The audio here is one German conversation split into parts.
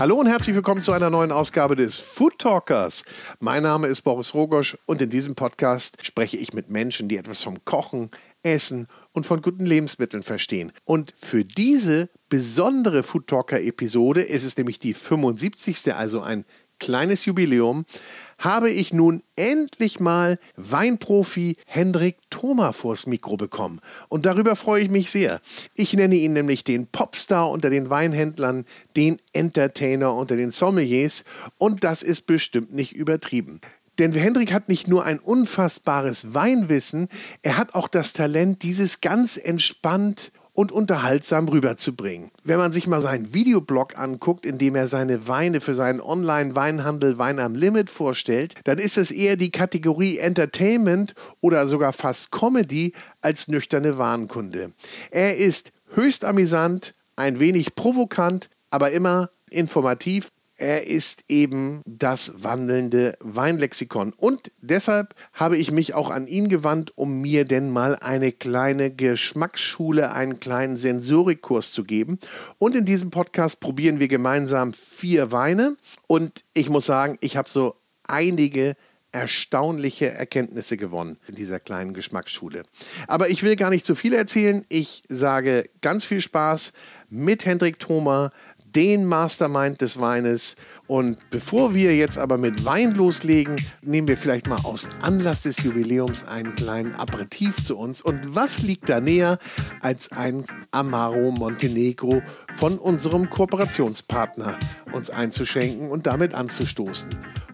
Hallo und herzlich willkommen zu einer neuen Ausgabe des Food Talkers. Mein Name ist Boris Rogosch und in diesem Podcast spreche ich mit Menschen, die etwas vom Kochen, Essen und von guten Lebensmitteln verstehen. Und für diese besondere Food Talker Episode, es ist nämlich die 75. also ein kleines Jubiläum, habe ich nun endlich mal Weinprofi Hendrik Thoma vors Mikro bekommen. Und darüber freue ich mich sehr. Ich nenne ihn nämlich den Popstar unter den Weinhändlern, den Entertainer unter den Sommeliers. Und das ist bestimmt nicht übertrieben. Denn Hendrik hat nicht nur ein unfassbares Weinwissen, er hat auch das Talent, dieses ganz entspannt und unterhaltsam rüberzubringen. Wenn man sich mal seinen Videoblog anguckt, in dem er seine Weine für seinen Online-Weinhandel Wein am Limit vorstellt, dann ist es eher die Kategorie Entertainment oder sogar fast Comedy als nüchterne Warenkunde. Er ist höchst amüsant, ein wenig provokant, aber immer informativ er ist eben das wandelnde Weinlexikon. Und deshalb habe ich mich auch an ihn gewandt, um mir denn mal eine kleine Geschmacksschule, einen kleinen Sensorikkurs zu geben. Und in diesem Podcast probieren wir gemeinsam vier Weine. Und ich muss sagen, ich habe so einige erstaunliche Erkenntnisse gewonnen in dieser kleinen Geschmacksschule. Aber ich will gar nicht zu viel erzählen. Ich sage ganz viel Spaß mit Hendrik Thoma, den Mastermind des Weines. Und bevor wir jetzt aber mit Wein loslegen, nehmen wir vielleicht mal aus Anlass des Jubiläums einen kleinen Aperitif zu uns. Und was liegt da näher als ein Amaro Montenegro von unserem Kooperationspartner uns einzuschenken und damit anzustoßen?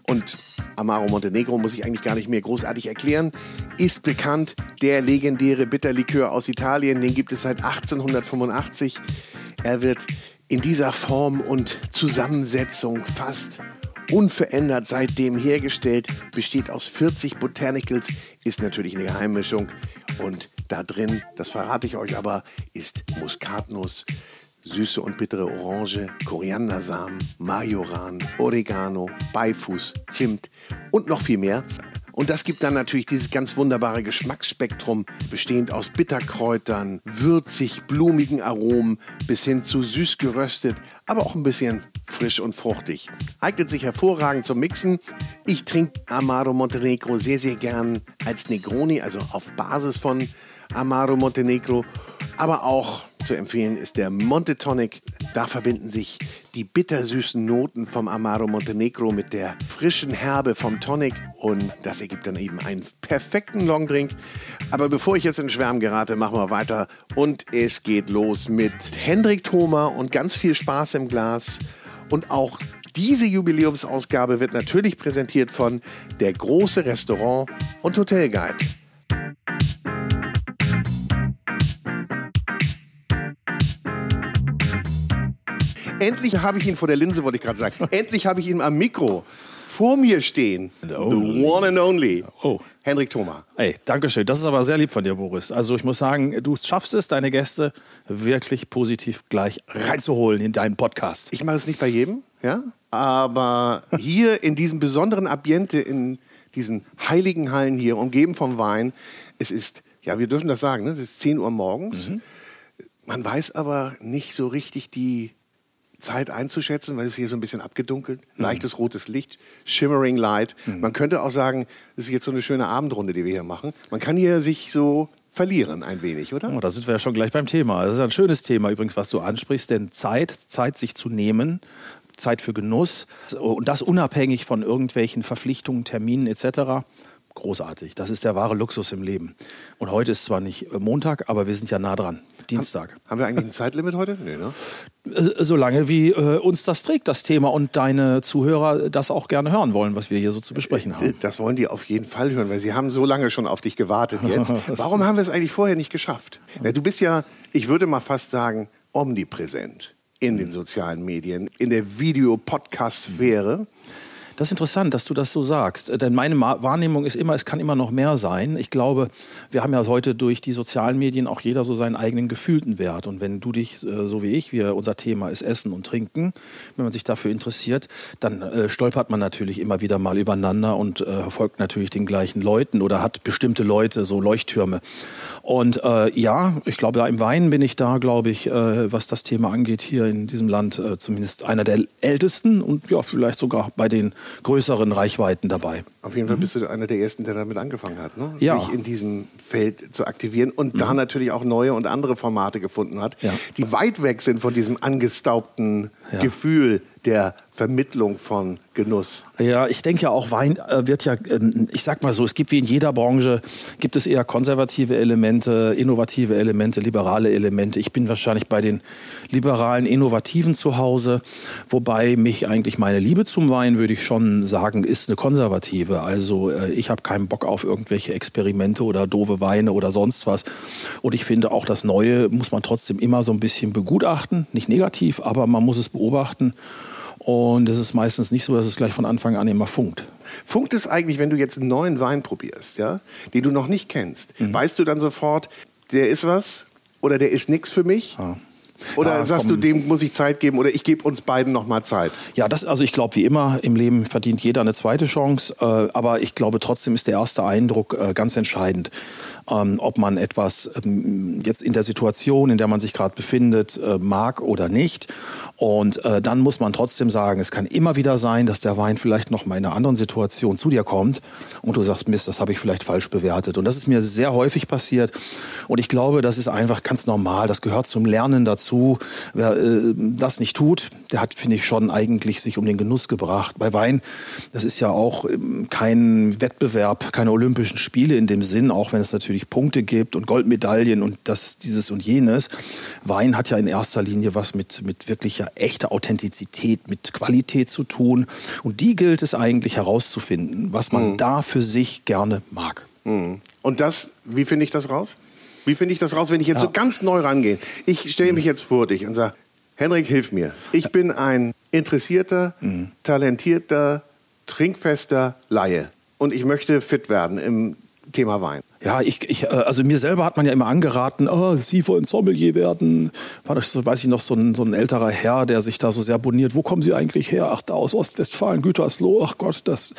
Und Amaro Montenegro muss ich eigentlich gar nicht mehr großartig erklären, ist bekannt, der legendäre Bitterlikör aus Italien, den gibt es seit 1885. Er wird in dieser Form und Zusammensetzung fast unverändert seitdem hergestellt, besteht aus 40 Botanicals, ist natürlich eine Geheimmischung und da drin, das verrate ich euch aber, ist Muskatnuss, süße und bittere Orange, Koriandersamen, Majoran, Oregano, Beifuß, Zimt und noch viel mehr. Und das gibt dann natürlich dieses ganz wunderbare Geschmacksspektrum, bestehend aus Bitterkräutern, würzig, blumigen Aromen bis hin zu süß geröstet, aber auch ein bisschen frisch und fruchtig. Eignet sich hervorragend zum Mixen. Ich trinke Amaro Montenegro sehr, sehr gern als Negroni, also auf Basis von Amaro Montenegro. Aber auch zu empfehlen ist der Monte Tonic. Da verbinden sich die bittersüßen Noten vom Amaro Montenegro mit der frischen Herbe vom Tonic und das ergibt dann eben einen perfekten Longdrink. Aber bevor ich jetzt in Schwärm gerate, machen wir weiter und es geht los mit Hendrik Thoma und ganz viel Spaß im Glas und auch diese Jubiläumsausgabe wird natürlich präsentiert von der große Restaurant und Hotelguide. Endlich habe ich ihn vor der Linse, wollte ich gerade sagen. Endlich habe ich ihn am Mikro vor mir stehen. The one and only. Oh. Henrik Thoma. Ey, danke schön. Das ist aber sehr lieb von dir, Boris. Also ich muss sagen, du schaffst es, deine Gäste wirklich positiv gleich reinzuholen in deinen Podcast. Ich mache es nicht bei jedem, ja. Aber hier in diesem besonderen Ambiente, in diesen heiligen Hallen hier, umgeben vom Wein, es ist, ja, wir dürfen das sagen, ne? es ist 10 Uhr morgens. Mhm. Man weiß aber nicht so richtig die Zeit einzuschätzen, weil es hier so ein bisschen abgedunkelt, mhm. leichtes rotes Licht, shimmering light. Mhm. Man könnte auch sagen, es ist jetzt so eine schöne Abendrunde, die wir hier machen. Man kann hier sich so verlieren ein wenig, oder? Oh, da sind wir ja schon gleich beim Thema. Das ist ein schönes Thema übrigens, was du ansprichst, denn Zeit, Zeit sich zu nehmen, Zeit für Genuss und das unabhängig von irgendwelchen Verpflichtungen, Terminen etc großartig. Das ist der wahre Luxus im Leben. Und heute ist zwar nicht Montag, aber wir sind ja nah dran. Dienstag. Haben, haben wir eigentlich ein Zeitlimit heute? Nee, ne? Äh, solange wie äh, uns das trägt, das Thema und deine Zuhörer das auch gerne hören wollen, was wir hier so zu besprechen haben. Das wollen die auf jeden Fall hören, weil sie haben so lange schon auf dich gewartet jetzt. Warum haben wir es eigentlich vorher nicht geschafft? Ja, du bist ja, ich würde mal fast sagen, omnipräsent in den sozialen Medien, in der Video-Podcast-Sphäre. Das ist interessant, dass du das so sagst. Denn meine Wahrnehmung ist immer, es kann immer noch mehr sein. Ich glaube, wir haben ja heute durch die sozialen Medien auch jeder so seinen eigenen gefühlten Wert. Und wenn du dich, äh, so wie ich, wir, unser Thema ist Essen und Trinken, wenn man sich dafür interessiert, dann äh, stolpert man natürlich immer wieder mal übereinander und äh, folgt natürlich den gleichen Leuten oder hat bestimmte Leute, so Leuchttürme. Und äh, ja, ich glaube, im Wein bin ich da, glaube ich, äh, was das Thema angeht, hier in diesem Land äh, zumindest einer der ältesten und ja, vielleicht sogar bei den größeren Reichweiten dabei. Auf jeden Fall mhm. bist du einer der ersten, der damit angefangen hat, ne? ja. sich in diesem Feld zu aktivieren und mhm. da natürlich auch neue und andere Formate gefunden hat, ja. die weit weg sind von diesem angestaubten ja. Gefühl der Vermittlung von Genuss. Ja, ich denke ja auch, Wein äh, wird ja, ähm, ich sag mal so, es gibt wie in jeder Branche, gibt es eher konservative Elemente, innovative Elemente, liberale Elemente. Ich bin wahrscheinlich bei den liberalen, innovativen zu Hause, wobei mich eigentlich meine Liebe zum Wein, würde ich schon sagen, ist eine konservative. Also äh, ich habe keinen Bock auf irgendwelche Experimente oder doofe Weine oder sonst was. Und ich finde auch das Neue muss man trotzdem immer so ein bisschen begutachten, nicht negativ, aber man muss es beobachten. Und es ist meistens nicht so, dass es gleich von Anfang an immer funkt. Funkt es eigentlich, wenn du jetzt einen neuen Wein probierst, ja, den du noch nicht kennst? Mhm. Weißt du dann sofort, der ist was oder der ist nichts für mich? Ja. Oder ja, sagst komm. du, dem muss ich Zeit geben oder ich gebe uns beiden noch mal Zeit? Ja, das, also ich glaube, wie immer im Leben verdient jeder eine zweite Chance. Äh, aber ich glaube, trotzdem ist der erste Eindruck äh, ganz entscheidend ähm, ob man etwas ähm, jetzt in der Situation, in der man sich gerade befindet, äh, mag oder nicht. Und äh, dann muss man trotzdem sagen, es kann immer wieder sein, dass der Wein vielleicht noch mal in einer anderen Situation zu dir kommt und du sagst, Mist, das habe ich vielleicht falsch bewertet. Und das ist mir sehr häufig passiert. Und ich glaube, das ist einfach ganz normal. Das gehört zum Lernen dazu. Wer äh, das nicht tut, der hat, finde ich, schon eigentlich sich um den Genuss gebracht. Bei Wein, das ist ja auch ähm, kein Wettbewerb, keine Olympischen Spiele in dem Sinn, auch wenn es natürlich natürlich Punkte gibt und Goldmedaillen und das, dieses und jenes. Wein hat ja in erster Linie was mit, mit wirklicher echter Authentizität, mit Qualität zu tun. Und die gilt es eigentlich herauszufinden, was man mhm. da für sich gerne mag. Mhm. Und das, wie finde ich das raus? Wie finde ich das raus, wenn ich jetzt ja. so ganz neu rangehe? Ich stelle mich jetzt vor dich und sage, Henrik, hilf mir. Ich bin ein interessierter, mhm. talentierter, trinkfester Laie. Und ich möchte fit werden im Thema Wein. Ja, ich, ich, äh, also mir selber hat man ja immer angeraten, oh, Sie wollen Sommelier werden. War das, weiß ich noch, so ein, so ein älterer Herr, der sich da so sehr boniert. Wo kommen Sie eigentlich her? Ach, da aus Ostwestfalen, Gütersloh. Ach Gott, das,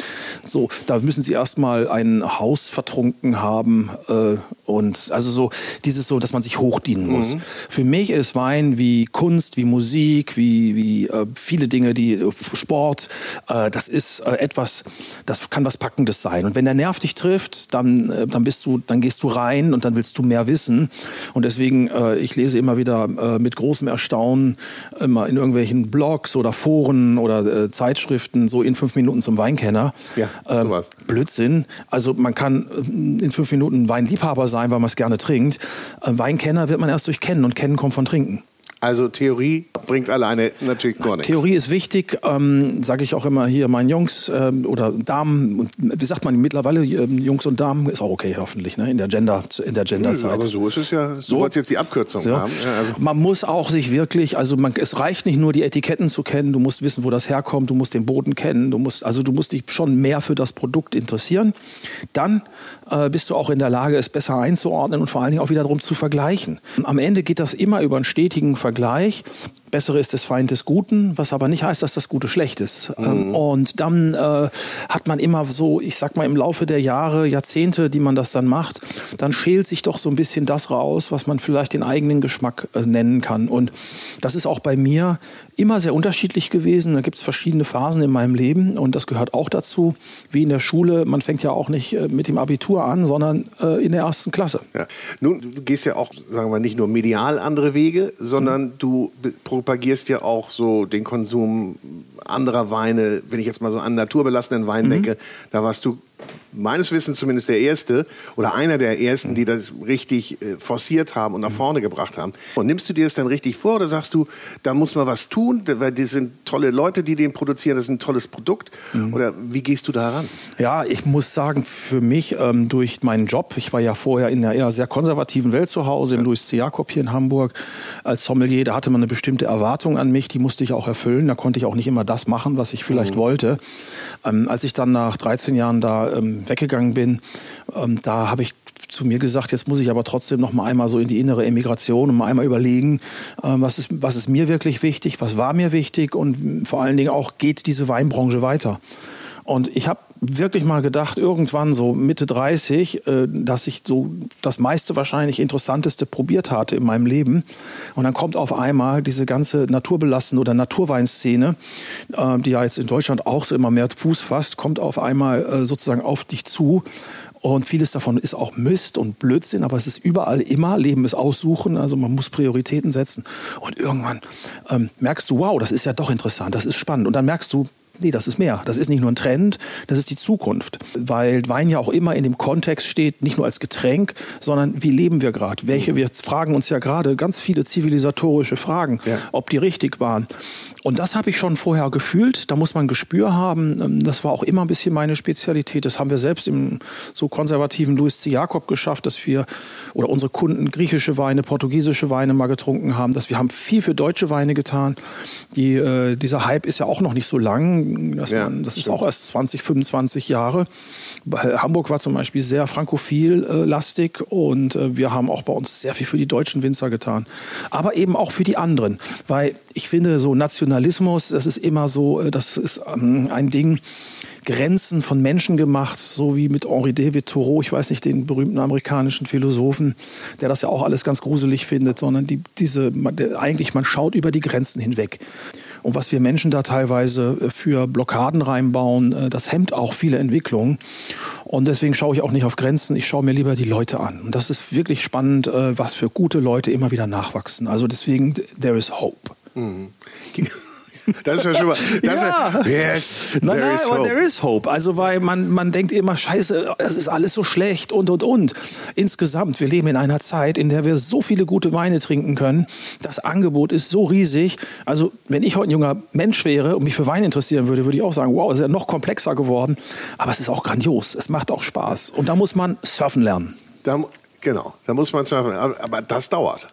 so, da müssen Sie erstmal ein Haus vertrunken haben. Äh, und also so, dieses so, dass man sich hochdienen muss. Mhm. Für mich ist Wein wie Kunst, wie Musik, wie, wie äh, viele Dinge, die äh, Sport, äh, das ist äh, etwas, das kann was Packendes sein. Und wenn der Nerv dich trifft, dann, dann bist du du, dann gehst du rein und dann willst du mehr wissen. Und deswegen, äh, ich lese immer wieder äh, mit großem Erstaunen immer in irgendwelchen Blogs oder Foren oder äh, Zeitschriften so in fünf Minuten zum Weinkenner. Ja, ähm, sowas. Blödsinn. Also man kann äh, in fünf Minuten Weinliebhaber sein, weil man es gerne trinkt. Äh, Weinkenner wird man erst durch Kennen und Kennen kommt von Trinken. Also Theorie bringt alleine natürlich gar nichts. Theorie ist wichtig, ähm, sage ich auch immer hier meinen Jungs ähm, oder Damen. Wie sagt man mittlerweile ähm, Jungs und Damen ist auch okay hoffentlich ne? in der Gender in der Genderzeit. Ja, aber so ist es ja. So soll jetzt die Abkürzung so. haben. Ja, also. Man muss auch sich wirklich, also man, es reicht nicht nur die Etiketten zu kennen. Du musst wissen, wo das herkommt. Du musst den Boden kennen. Du musst also du musst dich schon mehr für das Produkt interessieren. Dann äh, bist du auch in der Lage, es besser einzuordnen und vor allen Dingen auch wieder darum zu vergleichen. Am Ende geht das immer über einen stetigen Vergleich Vergleich. Bessere ist des Feind des Guten, was aber nicht heißt, dass das Gute schlecht ist. Mhm. Und dann äh, hat man immer so, ich sag mal, im Laufe der Jahre, Jahrzehnte, die man das dann macht, dann schält sich doch so ein bisschen das raus, was man vielleicht den eigenen Geschmack äh, nennen kann. Und das ist auch bei mir immer sehr unterschiedlich gewesen. Da gibt es verschiedene Phasen in meinem Leben und das gehört auch dazu, wie in der Schule. Man fängt ja auch nicht äh, mit dem Abitur an, sondern äh, in der ersten Klasse. Ja. Nun, du gehst ja auch, sagen wir, nicht nur medial andere Wege, sondern mhm. du propagierst ja auch so den Konsum anderer Weine. Wenn ich jetzt mal so an naturbelassenen Wein mhm. denke, da warst du meines Wissens zumindest der erste oder einer der ersten, die das richtig äh, forciert haben und nach vorne gebracht haben. Und nimmst du dir das dann richtig vor oder sagst du, da muss man was tun, weil die sind tolle Leute, die den produzieren, das ist ein tolles Produkt? Mhm. Oder wie gehst du da ran? Ja, ich muss sagen, für mich ähm, durch meinen Job, ich war ja vorher in einer eher sehr konservativen Welt zu Hause, ja. in Louis C. Jakob hier in Hamburg, als Sommelier, da hatte man eine bestimmte Erwartung an mich, die musste ich auch erfüllen. Da konnte ich auch nicht immer das machen, was ich vielleicht mhm. wollte. Ähm, als ich dann nach 13 Jahren da ähm, weggegangen bin, ähm, da habe ich zu mir gesagt, jetzt muss ich aber trotzdem noch mal einmal so in die innere Emigration und mal einmal überlegen, äh, was, ist, was ist mir wirklich wichtig, was war mir wichtig und vor allen Dingen auch, geht diese Weinbranche weiter? Und ich habe wirklich mal gedacht, irgendwann so Mitte 30, äh, dass ich so das meiste wahrscheinlich Interessanteste probiert hatte in meinem Leben. Und dann kommt auf einmal diese ganze naturbelassene oder Naturweinszene, äh, die ja jetzt in Deutschland auch so immer mehr Fuß fasst, kommt auf einmal äh, sozusagen auf dich zu. Und vieles davon ist auch Mist und Blödsinn, aber es ist überall immer, Leben ist aussuchen, also man muss Prioritäten setzen. Und irgendwann ähm, merkst du, wow, das ist ja doch interessant, das ist spannend. Und dann merkst du, Nee, das ist mehr. Das ist nicht nur ein Trend, das ist die Zukunft. Weil Wein ja auch immer in dem Kontext steht, nicht nur als Getränk, sondern wie leben wir gerade? Welche, wir fragen uns ja gerade ganz viele zivilisatorische Fragen, ja. ob die richtig waren. Und das habe ich schon vorher gefühlt. Da muss man Gespür haben. Ähm, das war auch immer ein bisschen meine Spezialität. Das haben wir selbst im so konservativen Louis C. Jakob geschafft, dass wir oder unsere Kunden griechische Weine, portugiesische Weine mal getrunken haben. Dass wir haben viel für deutsche Weine getan. Die, äh, dieser Hype ist ja auch noch nicht so lang das, ja, man, das ist auch erst 20, 25 Jahre. Hamburg war zum Beispiel sehr frankophil-lastig und äh, wir haben auch bei uns sehr viel für die deutschen Winzer getan. Aber eben auch für die anderen. Weil ich finde, so Nationalismus, das ist immer so, äh, das ist ähm, ein Ding, Grenzen von Menschen gemacht, so wie mit Henri David Thoreau, ich weiß nicht, den berühmten amerikanischen Philosophen, der das ja auch alles ganz gruselig findet, sondern die, diese, eigentlich man schaut über die Grenzen hinweg. Und was wir Menschen da teilweise äh, für Blockaden reinbauen, äh, das hemmt auch viele Entwicklungen. Und deswegen schaue ich auch nicht auf Grenzen, ich schaue mir lieber die Leute an. Und das ist wirklich spannend, was für gute Leute immer wieder nachwachsen. Also deswegen, there is hope. Mhm. Das ist ja schon mal. Ja. Ist, yes, nein, nein, aber there is hope. Also, weil man, man denkt immer, Scheiße, es ist alles so schlecht und und und. Insgesamt, wir leben in einer Zeit, in der wir so viele gute Weine trinken können. Das Angebot ist so riesig. Also, wenn ich heute ein junger Mensch wäre und mich für Wein interessieren würde, würde ich auch sagen, wow, es ist ja noch komplexer geworden. Aber es ist auch grandios. Es macht auch Spaß. Und da muss man surfen lernen. Da, genau, da muss man surfen. Aber das dauert.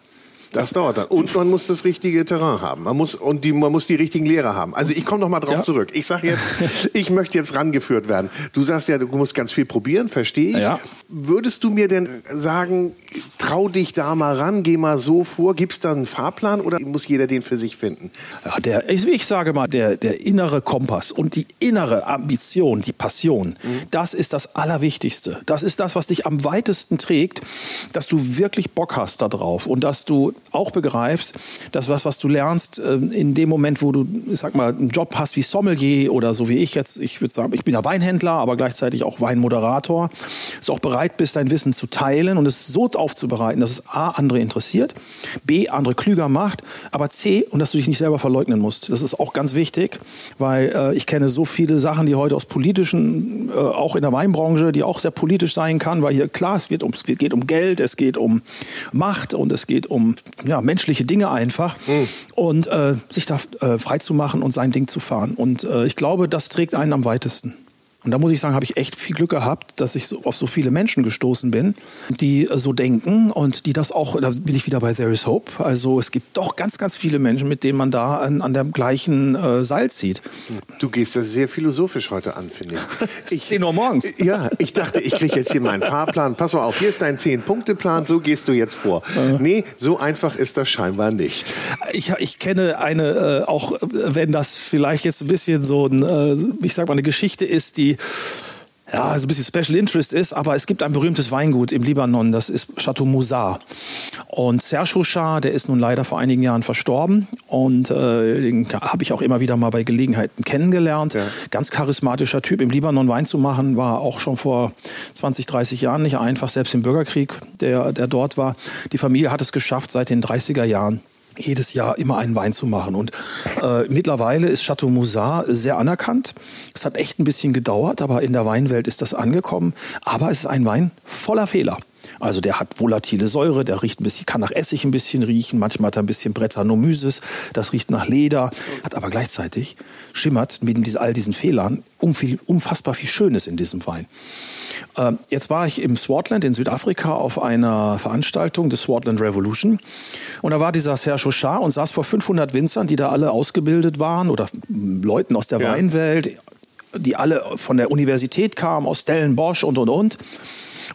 Das dauert dann. Und man muss das richtige Terrain haben. Man muss, und die, man muss die richtigen Lehrer haben. Also ich komme noch mal drauf ja. zurück. Ich sage jetzt, ich möchte jetzt rangeführt werden. Du sagst ja, du musst ganz viel probieren, verstehe ich. Ja. Würdest du mir denn sagen, trau dich da mal ran, geh mal so vor, gibt es da einen Fahrplan oder muss jeder den für sich finden? Ja, der, ich, ich, sage mal, der, der innere Kompass und die innere Ambition, die Passion, mhm. das ist das Allerwichtigste. Das ist das, was dich am weitesten trägt, dass du wirklich Bock hast darauf und dass du auch begreifst, dass was, was du lernst, ähm, in dem Moment, wo du, ich sag mal, einen Job hast wie Sommelier oder so wie ich jetzt, ich würde sagen, ich bin ja Weinhändler, aber gleichzeitig auch Weinmoderator, dass du auch bereit bist, dein Wissen zu teilen und es so aufzubereiten, dass es A, andere interessiert, B, andere klüger macht, aber C, und dass du dich nicht selber verleugnen musst. Das ist auch ganz wichtig, weil äh, ich kenne so viele Sachen, die heute aus politischen, äh, auch in der Weinbranche, die auch sehr politisch sein kann, weil hier klar, es, wird um, es geht um Geld, es geht um Macht und es geht um ja, menschliche Dinge einfach mhm. und äh, sich da äh, frei zu machen und sein Ding zu fahren. Und äh, ich glaube, das trägt einen am weitesten. Und da muss ich sagen, habe ich echt viel Glück gehabt, dass ich so auf so viele Menschen gestoßen bin, die äh, so denken und die das auch, da bin ich wieder bei There is Hope. Also es gibt doch ganz, ganz viele Menschen, mit denen man da an, an dem gleichen äh, Seil zieht. Du gehst das sehr philosophisch heute an, finde ich. ich 10 Uhr morgens. Ja, ich dachte, ich kriege jetzt hier meinen Fahrplan. Pass mal auf, hier ist dein Zehn-Punkte-Plan, so gehst du jetzt vor. Äh. Nee, so einfach ist das scheinbar nicht. Ich, ich kenne eine, äh, auch wenn das vielleicht jetzt ein bisschen so ein, äh, ich sag mal, eine Geschichte ist, die ja, so ein bisschen Special Interest ist, aber es gibt ein berühmtes Weingut im Libanon, das ist Chateau Moussard. Und Serge Houchard, der ist nun leider vor einigen Jahren verstorben und äh, den habe ich auch immer wieder mal bei Gelegenheiten kennengelernt. Ja. Ganz charismatischer Typ. Im Libanon Wein zu machen, war auch schon vor 20, 30 Jahren nicht einfach, selbst im Bürgerkrieg, der, der dort war. Die Familie hat es geschafft seit den 30er Jahren jedes Jahr immer einen Wein zu machen. Und äh, mittlerweile ist Chateau Moussin sehr anerkannt. Es hat echt ein bisschen gedauert, aber in der Weinwelt ist das angekommen. Aber es ist ein Wein voller Fehler. Also der hat volatile Säure, der riecht ein bisschen, kann nach Essig ein bisschen riechen, manchmal hat er ein bisschen Brettanomyces, das riecht nach Leder, hat aber gleichzeitig schimmert mit all diesen Fehlern unfassbar viel Schönes in diesem Wein. Ähm, jetzt war ich im Swartland in Südafrika auf einer Veranstaltung des Swartland Revolution und da war dieser Serge Char und saß vor 500 Winzern, die da alle ausgebildet waren oder Leuten aus der ja. Weinwelt, die alle von der Universität kamen, aus Stellenbosch und und und.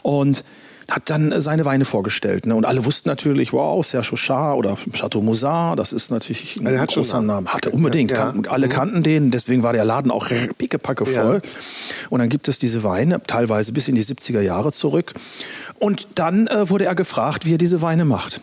Und hat dann äh, seine Weine vorgestellt. Ne? Und alle wussten natürlich, wow, Serge Char oder Chateau Moussin, das ist natürlich ein also großer Name. Hat er unbedingt. Ja. Kan alle mhm. kannten den, deswegen war der Laden auch pickepacke voll. Ja. Und dann gibt es diese Weine, teilweise bis in die 70er Jahre zurück. Und dann äh, wurde er gefragt, wie er diese Weine macht.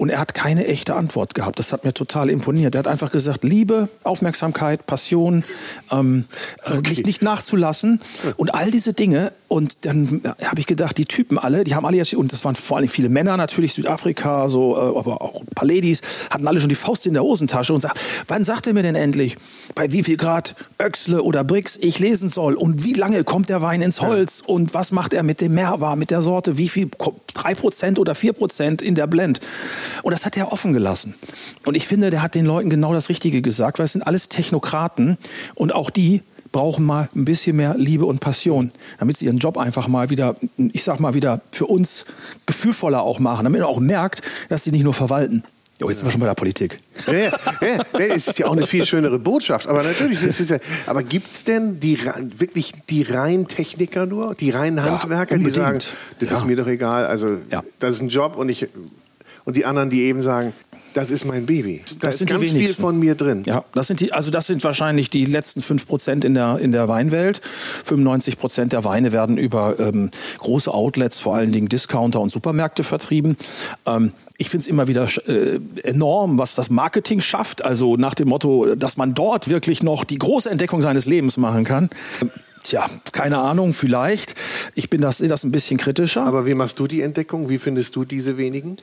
Und er hat keine echte Antwort gehabt. Das hat mir total imponiert. Er hat einfach gesagt, Liebe, Aufmerksamkeit, Passion, ähm, äh, okay. nicht, nicht nachzulassen und all diese Dinge. Und dann habe ich gedacht, die Typen alle, die haben alle jetzt, und das waren vor allem viele Männer natürlich, Südafrika, so, äh, aber auch ein paar Ladies, hatten alle schon die Faust in der Hosentasche und sagt, wann sagt er mir denn endlich, bei wie viel Grad Öxle oder Brix ich lesen soll und wie lange kommt der Wein ins Holz ja. und was macht er mit dem Mehrwar, mit der Sorte, wie viel, drei Prozent oder vier Prozent in der Blend. Und das hat er offen gelassen. Und ich finde, der hat den Leuten genau das Richtige gesagt, weil es sind alles Technokraten und auch die brauchen mal ein bisschen mehr Liebe und Passion, damit sie ihren Job einfach mal wieder, ich sag mal wieder, für uns gefühlvoller auch machen, damit man auch merkt, dass sie nicht nur verwalten. Oh, jetzt sind wir schon bei der Politik. Ja, ja, ja, es ist ja auch eine viel schönere Botschaft. Aber natürlich, das ist ja, aber gibt es denn die, wirklich die reinen Techniker nur, die reinen Handwerker, ja, die sagen, das ist mir doch egal, also das ist ein Job und ich und die anderen, die eben sagen, das ist mein Baby. Da das ist ganz viel von mir drin. Ja, das sind die, also das sind wahrscheinlich die letzten 5 Prozent in der, in der Weinwelt. 95 Prozent der Weine werden über ähm, große Outlets, vor allen Dingen Discounter und Supermärkte vertrieben. Ähm, ich finde es immer wieder äh, enorm, was das Marketing schafft. Also nach dem Motto, dass man dort wirklich noch die große Entdeckung seines Lebens machen kann. Tja, keine Ahnung, vielleicht. Ich bin das, das ein bisschen kritischer. Aber wie machst du die Entdeckung? Wie findest du diese wenigen?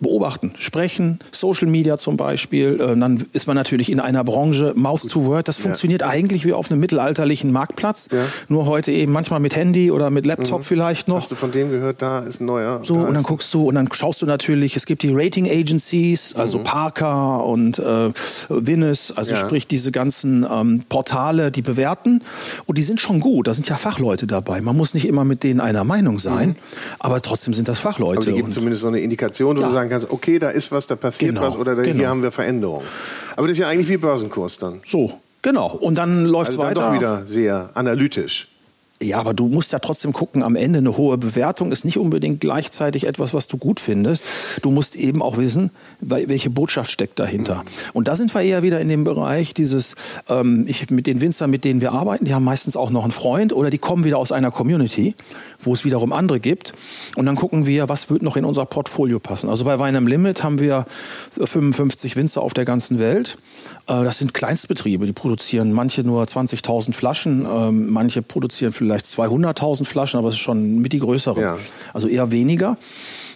Beobachten, sprechen, Social Media zum Beispiel. Äh, dann ist man natürlich in einer Branche Mouse to Word. Das funktioniert ja. eigentlich wie auf einem mittelalterlichen Marktplatz. Ja. Nur heute eben manchmal mit Handy oder mit Laptop mhm. vielleicht noch. Hast du von dem gehört, da ist ein neuer? So, und dann guckst du und dann schaust du natürlich, es gibt die Rating Agencies, also mhm. Parker und äh, Winnes, also ja. sprich diese ganzen ähm, Portale, die bewerten. Und die sind schon gut. Da sind ja Fachleute dabei. Man muss nicht immer mit denen einer Meinung sein, mhm. aber trotzdem sind das Fachleute. Aber die geben zumindest so eine Indikation, wo du sagen kannst, okay, da ist was, da passiert genau, was oder da, genau. hier haben wir Veränderungen. Aber das ist ja eigentlich wie Börsenkurs dann. So, genau. Und dann läuft es also weiter. Dann doch wieder sehr analytisch. Ja, aber du musst ja trotzdem gucken, am Ende eine hohe Bewertung ist nicht unbedingt gleichzeitig etwas, was du gut findest. Du musst eben auch wissen, welche Botschaft steckt dahinter. Und da sind wir eher wieder in dem Bereich dieses, ähm, ich, mit den Winzern, mit denen wir arbeiten, die haben meistens auch noch einen Freund oder die kommen wieder aus einer Community, wo es wiederum andere gibt. Und dann gucken wir, was wird noch in unser Portfolio passen. Also bei Wein am Limit haben wir 55 Winzer auf der ganzen Welt. Äh, das sind Kleinstbetriebe, die produzieren manche nur 20.000 Flaschen, ähm, manche produzieren vielleicht 200.000 Flaschen, aber es ist schon mit die größere. Ja. Also eher weniger.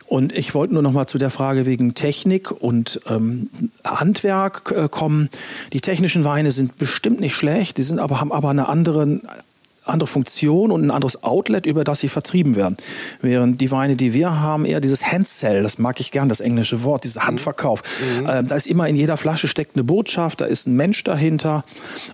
Und ich wollte nur noch mal zu der Frage wegen Technik und ähm, Handwerk äh, kommen. Die technischen Weine sind bestimmt nicht schlecht, die sind aber, haben aber eine andere andere Funktion und ein anderes Outlet, über das sie vertrieben werden. Während die Weine, die wir haben, eher dieses Handsell, das mag ich gern, das englische Wort, dieser Handverkauf. Mhm. Äh, da ist immer in jeder Flasche steckt eine Botschaft, da ist ein Mensch dahinter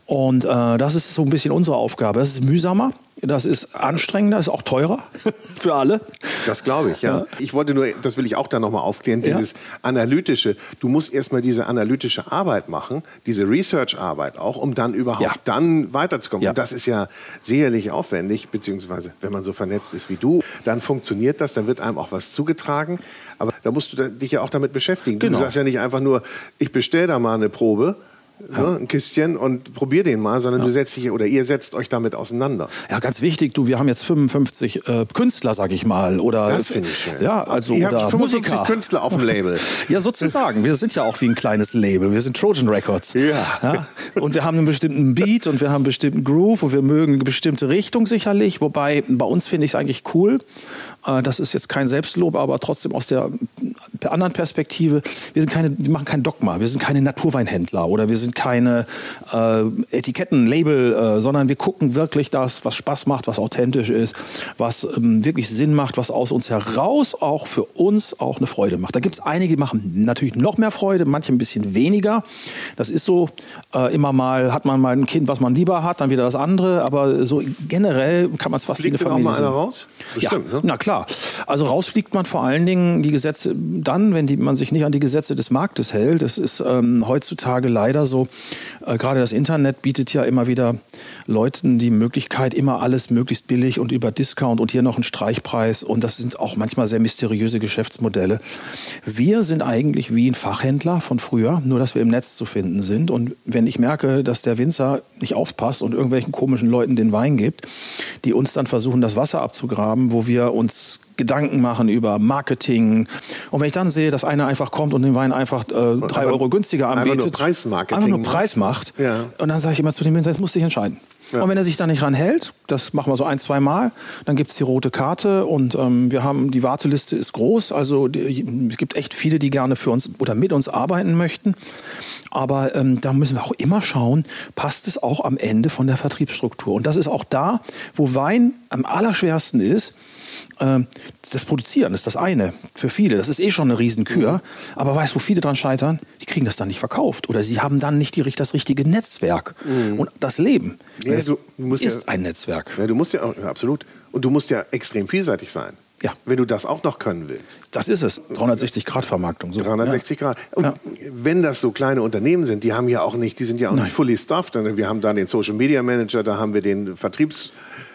und äh, das ist so ein bisschen unsere Aufgabe. Das ist mühsamer, das ist anstrengender, ist auch teurer für alle. Das glaube ich, ja. ja. Ich wollte nur, das will ich auch da nochmal aufklären, dieses ja. analytische. Du musst erstmal diese analytische Arbeit machen, diese Research-Arbeit auch, um dann überhaupt ja. dann weiterzukommen. Und das ist ja sicherlich aufwendig, beziehungsweise wenn man so vernetzt ist wie du, dann funktioniert das, dann wird einem auch was zugetragen. Aber da musst du dich ja auch damit beschäftigen. Genau. Du sagst ja nicht einfach nur, ich bestelle da mal eine Probe. Ne, ein Kistchen und probier den mal, sondern ja. du setzt dich oder ihr setzt euch damit auseinander. Ja, ganz wichtig, du, wir haben jetzt 55 äh, Künstler, sag ich mal, oder das finde ich schön. Ja, also ihr oder habt 55 Musiker. Künstler auf dem Label. ja, sozusagen. Wir sind ja auch wie ein kleines Label. Wir sind Trojan Records. Ja. ja. Und wir haben einen bestimmten Beat und wir haben einen bestimmten Groove und wir mögen eine bestimmte Richtung sicherlich. Wobei bei uns finde ich es eigentlich cool das ist jetzt kein Selbstlob, aber trotzdem aus der, der anderen Perspektive. Wir sind keine, wir machen kein Dogma. Wir sind keine Naturweinhändler oder wir sind keine äh, Etiketten, Label, äh, sondern wir gucken wirklich das, was Spaß macht, was authentisch ist, was ähm, wirklich Sinn macht, was aus uns heraus auch für uns auch eine Freude macht. Da gibt es einige, die machen natürlich noch mehr Freude, manche ein bisschen weniger. Das ist so. Äh, immer mal hat man mal ein Kind, was man lieber hat, dann wieder das andere. Aber so generell kann man es fast Fliegt wie eine Familie auch mal einer raus? Bestimmt, ja, ne? na klar. Also rausfliegt man vor allen Dingen die Gesetze dann, wenn die, man sich nicht an die Gesetze des Marktes hält. Das ist ähm, heutzutage leider so. Äh, Gerade das Internet bietet ja immer wieder Leuten die Möglichkeit, immer alles möglichst billig und über Discount und hier noch einen Streichpreis. Und das sind auch manchmal sehr mysteriöse Geschäftsmodelle. Wir sind eigentlich wie ein Fachhändler von früher, nur dass wir im Netz zu finden sind. Und wenn ich merke, dass der Winzer nicht aufpasst und irgendwelchen komischen Leuten den Wein gibt, die uns dann versuchen, das Wasser abzugraben, wo wir uns Gedanken machen über Marketing. Und wenn ich dann sehe, dass einer einfach kommt und den Wein einfach äh, drei Euro günstiger anbietet, einfach nur Preismarketing, einfach nur Preis macht, ja. und dann sage ich immer zu dem Winzer, jetzt musst du dich entscheiden. Ja. Und wenn er sich da nicht dran hält, das machen wir so ein, zwei Mal, dann gibt es die rote Karte und ähm, wir haben, die Warteliste ist groß. Also die, es gibt echt viele, die gerne für uns oder mit uns arbeiten möchten. Aber ähm, da müssen wir auch immer schauen, passt es auch am Ende von der Vertriebsstruktur. Und das ist auch da, wo Wein am allerschwersten ist, ähm, das Produzieren ist das eine für viele. Das ist eh schon eine Riesenkür. Aber weißt du, wo viele dran scheitern? Die kriegen das dann nicht verkauft. Oder sie haben dann nicht die, das richtige Netzwerk. Mhm. Und das Leben ja, du, du ist ja, ein Netzwerk. Ja, du musst ja, auch, absolut. Und du musst ja extrem vielseitig sein. Ja. Wenn du das auch noch können willst. Das ist es. 360 Grad Vermarktung. So. 360 ja. Grad. Und ja. wenn das so kleine Unternehmen sind, die haben ja auch nicht, die sind ja auch Nein. nicht fully staffed. Wir haben da den Social Media Manager, da haben wir den Vertriebs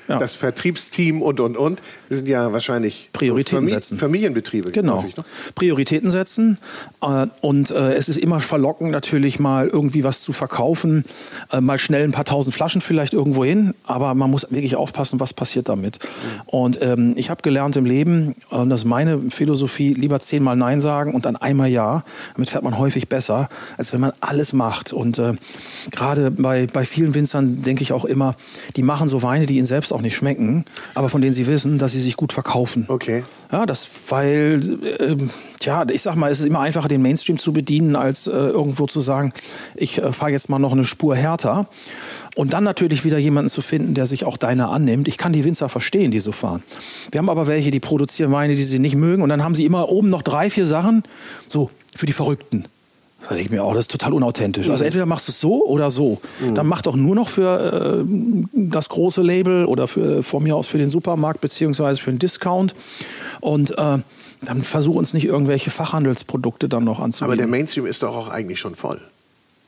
ja. das Vertriebsteam und, und, und. Das sind ja wahrscheinlich Prioritäten Famili setzen. Familienbetriebe. Genau. Ich, ne? Prioritäten setzen. Äh, und äh, es ist immer verlockend, natürlich mal irgendwie was zu verkaufen. Äh, mal schnell ein paar tausend Flaschen vielleicht irgendwo hin. Aber man muss wirklich aufpassen, was passiert damit. Mhm. Und ähm, ich habe gelernt im Leben, und das ist meine Philosophie, lieber zehnmal Nein sagen und dann einmal Ja. Damit fährt man häufig besser, als wenn man alles macht. Und äh, gerade bei, bei vielen Winzern denke ich auch immer, die machen so Weine, die ihnen selbst auch auch nicht schmecken, aber von denen sie wissen, dass sie sich gut verkaufen. Okay. Ja, das, weil, äh, tja, ich sag mal, es ist immer einfacher, den Mainstream zu bedienen, als äh, irgendwo zu sagen, ich äh, fahre jetzt mal noch eine Spur härter. Und dann natürlich wieder jemanden zu finden, der sich auch deiner annimmt. Ich kann die Winzer verstehen, die so fahren. Wir haben aber welche, die produzieren Weine, die sie nicht mögen. Und dann haben sie immer oben noch drei, vier Sachen. So, für die Verrückten. Da denke ich mir auch, das ist total unauthentisch. Also mhm. Also entweder machst du es so oder so. Mhm. Dann mach doch nur noch für äh, das große Label oder für, von mir aus für den Supermarkt beziehungsweise für den Discount. Und äh, dann versuch uns nicht irgendwelche Fachhandelsprodukte dann noch anzubieten. Aber der Mainstream ist doch auch eigentlich schon voll.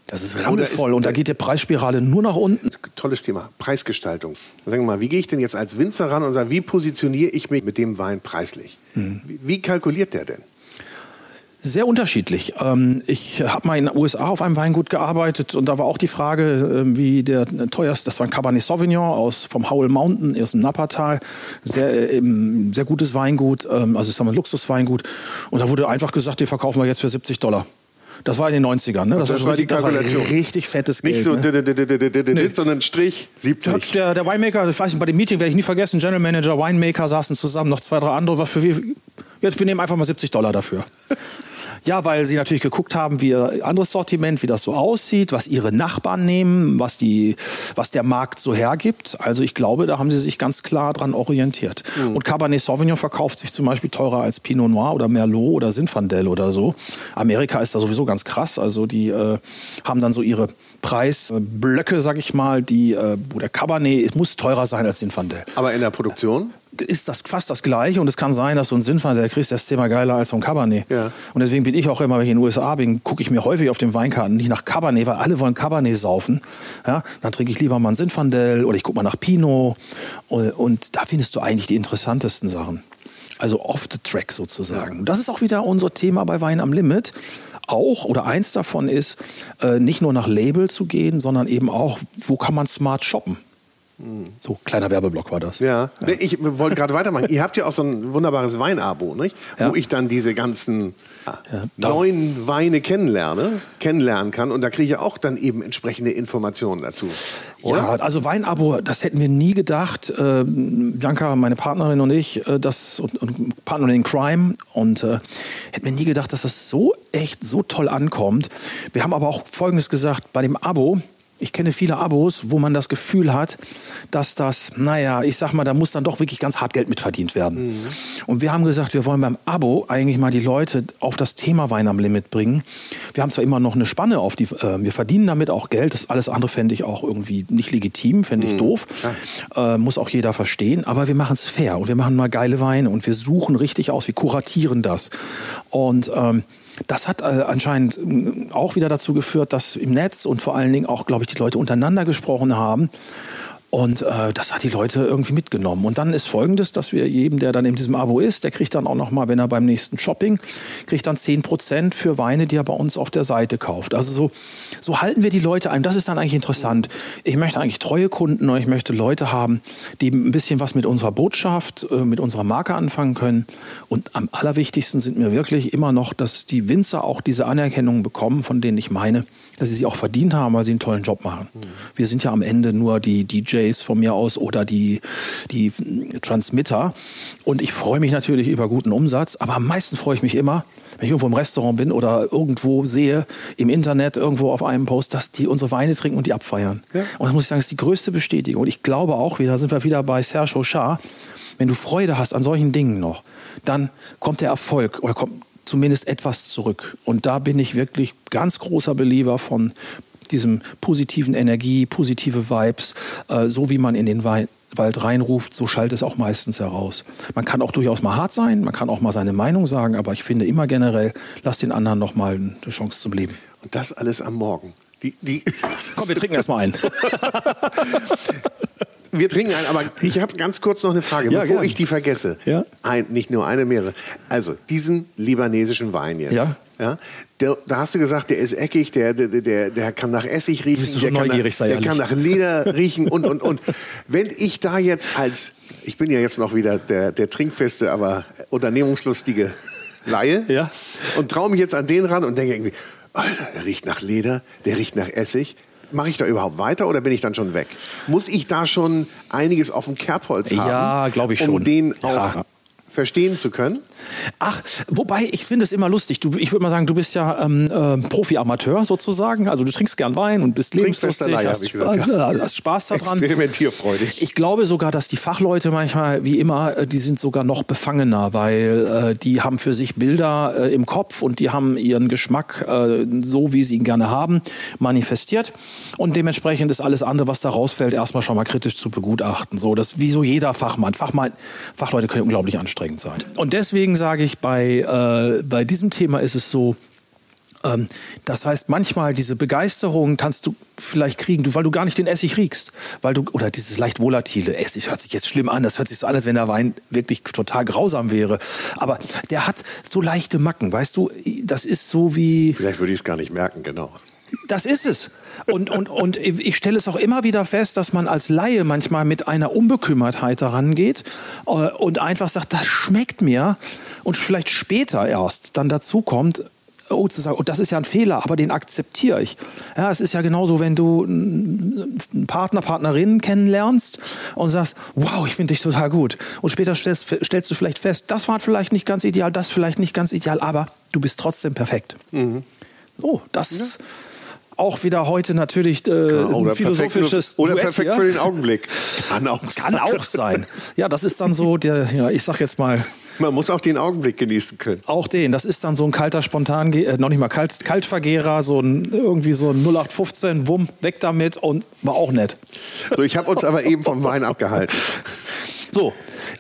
Das ist rammelvoll und da geht die Preisspirale nur nach unten. Tolles Thema, Preisgestaltung. Sagen wir mal, wie gehe ich denn jetzt als Winzer ran und sage, wie positioniere ich mich mit dem Wein preislich? Mhm. Wie, wie kalkuliert der denn? Sehr unterschiedlich. Ähm, ich habe mal in den USA auf einem Weingut gearbeitet und da war auch die Frage, ähm, wie der teuerste, das war ein Cabernet Sauvignon aus vom Howell Mountain aus dem Nappertal, sehr, äh, sehr gutes Weingut, ähm, also ich sag mal Luxusweingut. Und da wurde einfach gesagt, die verkaufen wir jetzt für 70 Dollar. Das war in den 90ern. Ne? Das, das war die Kalkulation. richtig fettes Geld. Nicht so, ne? sondern Strich 70. Der, der Winemaker, ich weiß nicht, bei dem Meeting werde ich nie vergessen, General Manager, Winemaker saßen zusammen, noch zwei, drei andere. Was für wie? Jetzt, wir nehmen einfach mal 70 Dollar dafür. Ja, weil sie natürlich geguckt haben, wie ihr anderes Sortiment, wie das so aussieht, was ihre Nachbarn nehmen, was, die, was der Markt so hergibt. Also ich glaube, da haben sie sich ganz klar dran orientiert. Mhm. Und Cabernet Sauvignon verkauft sich zum Beispiel teurer als Pinot Noir oder Merlot oder Zinfandel oder so. Amerika ist da sowieso ganz krass. Also die äh, haben dann so ihre Preisblöcke, sag ich mal, die, äh, wo der Cabernet muss teurer sein als Zinfandel. Aber in der Produktion? Ist das fast das Gleiche und es kann sein, dass so ein Sinnfall, der kriegst das Thema geiler als so ein Cabernet. Ja. Und deswegen bin ich auch immer, wenn ich in den USA bin, gucke ich mir häufig auf den Weinkarten nicht nach Cabernet, weil alle wollen Cabernet saufen. Ja, dann trinke ich lieber mal ein Zinfandel oder ich gucke mal nach Pinot und, und, da findest du eigentlich die interessantesten Sachen. Also off the track sozusagen. Ja. Das ist auch wieder unser Thema bei Wein am Limit auch oder eins davon ist, äh, nicht nur nach Label zu gehen, sondern eben auch, wo kann man smart shoppen. So, kleiner Werbeblock war das. Ja, ja. ich wollte gerade weitermachen. Ihr habt ja auch so ein wunderbares Weinabo, nicht? Ja. wo ich dann diese ganzen ja, neuen Weine kennenlerne, kennenlernen kann. Und da kriege ich auch dann eben entsprechende Informationen dazu. Oder? Ja, also Weinabo, das hätten wir nie gedacht. Äh, Bianca, meine Partnerin und ich, äh, das und, und Partnerin in Crime. Und äh, hätten wir nie gedacht, dass das so echt so toll ankommt. Wir haben aber auch Folgendes gesagt, bei dem Abo, ich kenne viele Abos, wo man das Gefühl hat, dass das, naja, ich sag mal, da muss dann doch wirklich ganz hart Geld mitverdient werden. Mhm. Und wir haben gesagt, wir wollen beim Abo eigentlich mal die Leute auf das Thema Wein am Limit bringen. Wir haben zwar immer noch eine Spanne auf die, äh, wir verdienen damit auch Geld. Das alles andere fände ich auch irgendwie nicht legitim, fände ich mhm. doof. Ja. Äh, muss auch jeder verstehen. Aber wir machen es fair und wir machen mal geile Weine und wir suchen richtig aus, wir kuratieren das. Und ähm, das hat äh, anscheinend äh, auch wieder dazu geführt, dass im Netz und vor allen Dingen auch, glaube ich, die Leute untereinander gesprochen haben. Und äh, das hat die Leute irgendwie mitgenommen. Und dann ist folgendes, dass wir jedem, der dann in diesem Abo ist, der kriegt dann auch nochmal, wenn er beim nächsten Shopping, kriegt dann 10% für Weine, die er bei uns auf der Seite kauft. Also so, so halten wir die Leute ein. Das ist dann eigentlich interessant. Ich möchte eigentlich treue Kunden und ich möchte Leute haben, die ein bisschen was mit unserer Botschaft, äh, mit unserer Marke anfangen können. Und am allerwichtigsten sind mir wirklich immer noch, dass die Winzer auch diese Anerkennung bekommen, von denen ich meine, dass sie sie auch verdient haben, weil sie einen tollen Job machen. Mhm. Wir sind ja am Ende nur die DJs von mir aus oder die, die Transmitter. Und ich freue mich natürlich über guten Umsatz, aber am meisten freue ich mich immer, wenn ich irgendwo im Restaurant bin oder irgendwo sehe, im Internet, irgendwo auf einem Post, dass die unsere Weine trinken und die abfeiern. Ja. Und das muss ich sagen, ist die größte Bestätigung. Und ich glaube auch wieder, sind wir wieder bei Serge Auchard, wenn du Freude hast an solchen Dingen noch, dann kommt der Erfolg oder kommt zumindest etwas zurück. Und da bin ich wirklich ganz großer Believer von diesem positiven Energie, positive Vibes, äh, so wie man in den Wald reinruft, so schallt es auch meistens heraus. Man kann auch durchaus mal hart sein, man kann auch mal seine Meinung sagen, aber ich finde immer generell, lass den anderen noch mal eine Chance zum Leben. Und das alles am Morgen. Die, die Komm, wir trinken erstmal ein. wir trinken ein, aber ich habe ganz kurz noch eine Frage, ja, bevor gern. ich die vergesse. Ja? Ein, nicht nur eine, mehrere. Also, diesen libanesischen Wein jetzt. Ja. Ja, der, da hast du gesagt, der ist eckig, der, der, der, der kann nach Essig riechen, so der, kann nach, der kann nach Leder riechen und, und, und. Wenn ich da jetzt als, ich bin ja jetzt noch wieder der, der trinkfeste, aber unternehmungslustige Laie ja. und traue mich jetzt an den ran und denke irgendwie, Alter, der riecht nach Leder, der riecht nach Essig mache ich da überhaupt weiter oder bin ich dann schon weg? Muss ich da schon einiges auf dem Kerbholz haben? Ja, glaube ich schon. Um den auch ja verstehen zu können? Ach, wobei ich finde es immer lustig. Du, ich würde mal sagen, du bist ja ähm, äh, Profi-Amateur sozusagen. Also du trinkst gern Wein und bist lebenslustig, hast, ich gesagt, ja. hast Spaß daran. Experimentierfreudig. Ich glaube sogar, dass die Fachleute manchmal, wie immer, äh, die sind sogar noch befangener, weil äh, die haben für sich Bilder äh, im Kopf und die haben ihren Geschmack äh, so, wie sie ihn gerne haben, manifestiert. Und dementsprechend ist alles andere, was da rausfällt, erstmal schon mal kritisch zu begutachten. So, das wie so jeder Fachmann. Fachmann Fachleute können unglaublich anstrengend anstrengend sein. Und deswegen sage ich, bei, äh, bei diesem Thema ist es so, ähm, das heißt, manchmal diese Begeisterung kannst du vielleicht kriegen, weil du gar nicht den Essig riechst. Weil du, oder dieses leicht volatile Essig hört sich jetzt schlimm an. Das hört sich so an, als wenn der Wein wirklich total grausam wäre. Aber der hat so leichte Macken, weißt du? Das ist so wie. Vielleicht würde ich es gar nicht merken, genau. Das ist es. Und, und, und ich stelle es auch immer wieder fest, dass man als Laie manchmal mit einer Unbekümmertheit herangeht äh, und einfach sagt, das schmeckt mir und vielleicht später erst dann dazu kommt, oh, zu sagen, oh, das ist ja ein Fehler, aber den akzeptiere ich. Ja, es ist ja genauso, wenn du einen Partner, Partnerin kennenlernst und sagst, wow, ich finde dich total gut. Und später stellst, stellst, du vielleicht fest, das war vielleicht nicht ganz ideal, das vielleicht nicht ganz ideal, aber du bist trotzdem perfekt. Mhm. Oh, das... Ja auch wieder heute natürlich äh, ein philosophisches perfekt, Oder Duett perfekt für den Augenblick. Kann auch, Kann auch sein. Ja, das ist dann so der, ja, ich sag jetzt mal, man muss auch den Augenblick genießen können. Auch den. Das ist dann so ein kalter Spontan, äh, noch nicht mal kalt, Kaltvergehrer, so ein, irgendwie so ein 0815, wumm, weg damit und war auch nett. So, ich habe uns aber eben vom Wein abgehalten. So,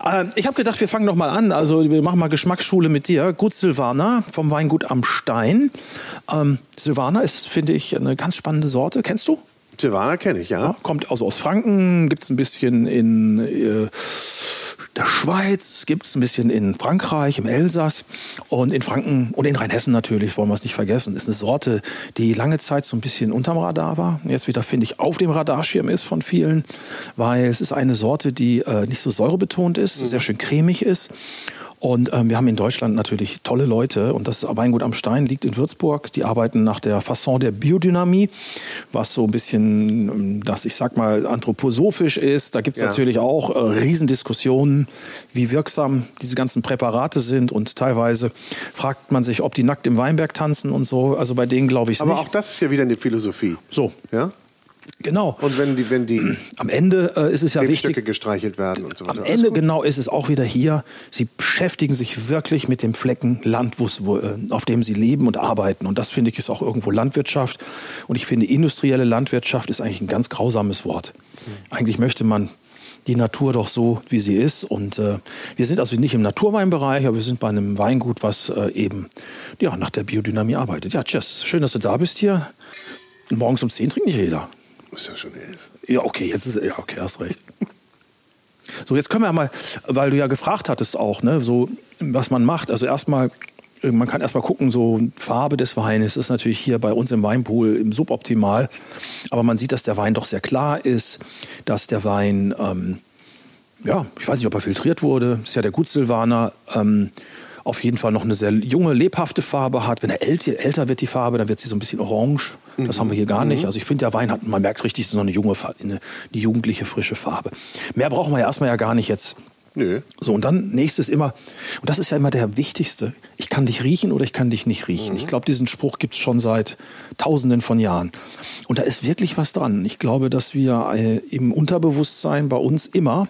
äh, ich habe gedacht, wir fangen noch mal an. Also wir machen mal Geschmacksschule mit dir. Gut Silvaner vom Weingut am Stein. Ähm, Silvaner ist, finde ich, eine ganz spannende Sorte. Kennst du? Silvaner kenne ich, ja. ja. Kommt also aus Franken, gibt es ein bisschen in äh, der Schweiz, gibt es ein bisschen in Frankreich, im Elsass und in Franken und in Rheinhessen natürlich, wollen wir es nicht vergessen. Ist eine Sorte, die lange Zeit so ein bisschen unterm Radar war. Jetzt wieder, finde ich, auf dem Radarschirm ist von vielen, weil es ist eine Sorte, die äh, nicht so säurebetont ist, mhm. sehr schön cremig ist und ähm, wir haben in Deutschland natürlich tolle Leute und das Weingut am Stein liegt in Würzburg. Die arbeiten nach der Fasson der Biodynamie, was so ein bisschen, ähm, das ich sag mal, anthroposophisch ist. Da gibt es ja. natürlich auch äh, Riesendiskussionen, wie wirksam diese ganzen Präparate sind und teilweise fragt man sich, ob die nackt im Weinberg tanzen und so. Also bei denen glaube ich es nicht. Aber auch das ist ja wieder eine Philosophie. So. Ja? Genau. Und wenn die, wenn die am Ende äh, ist es ja wichtig, gestreichelt werden und so weiter. Am Ende genau ist es auch wieder hier. Sie beschäftigen sich wirklich mit dem Flecken Land, wo, äh, auf dem sie leben und arbeiten. Und das finde ich ist auch irgendwo Landwirtschaft. Und ich finde industrielle Landwirtschaft ist eigentlich ein ganz grausames Wort. Mhm. Eigentlich möchte man die Natur doch so, wie sie ist. Und äh, wir sind also nicht im Naturweinbereich, aber wir sind bei einem Weingut, was äh, eben ja, nach der Biodynamie arbeitet. Ja, tschüss. Schön, dass du da bist hier. Morgens um 10 trinkt nicht jeder. Ist ja schon elf. Ja, okay, jetzt ist ja okay, hast recht. So, jetzt können wir mal, weil du ja gefragt hattest auch, ne, so was man macht. Also erstmal, äh, man kann erstmal gucken, so Farbe des Weines ist natürlich hier bei uns im Weinpool im suboptimal. Aber man sieht, dass der Wein doch sehr klar ist, dass der Wein, ähm, ja, ich weiß nicht, ob er filtriert wurde, ist ja der Gutsilvaner. Ähm, auf jeden Fall noch eine sehr junge, lebhafte Farbe hat. Wenn er älter, älter wird, die Farbe, dann wird sie so ein bisschen orange. Das haben wir hier gar nicht. Mhm. Also ich finde, der Wein hat, man merkt richtig, so eine junge, eine, eine jugendliche, frische Farbe. Mehr brauchen wir ja erstmal ja gar nicht jetzt. Nö. So, und dann nächstes immer, und das ist ja immer der wichtigste, ich kann dich riechen oder ich kann dich nicht riechen. Mhm. Ich glaube, diesen Spruch gibt es schon seit tausenden von Jahren. Und da ist wirklich was dran. Ich glaube, dass wir äh, im Unterbewusstsein bei uns immer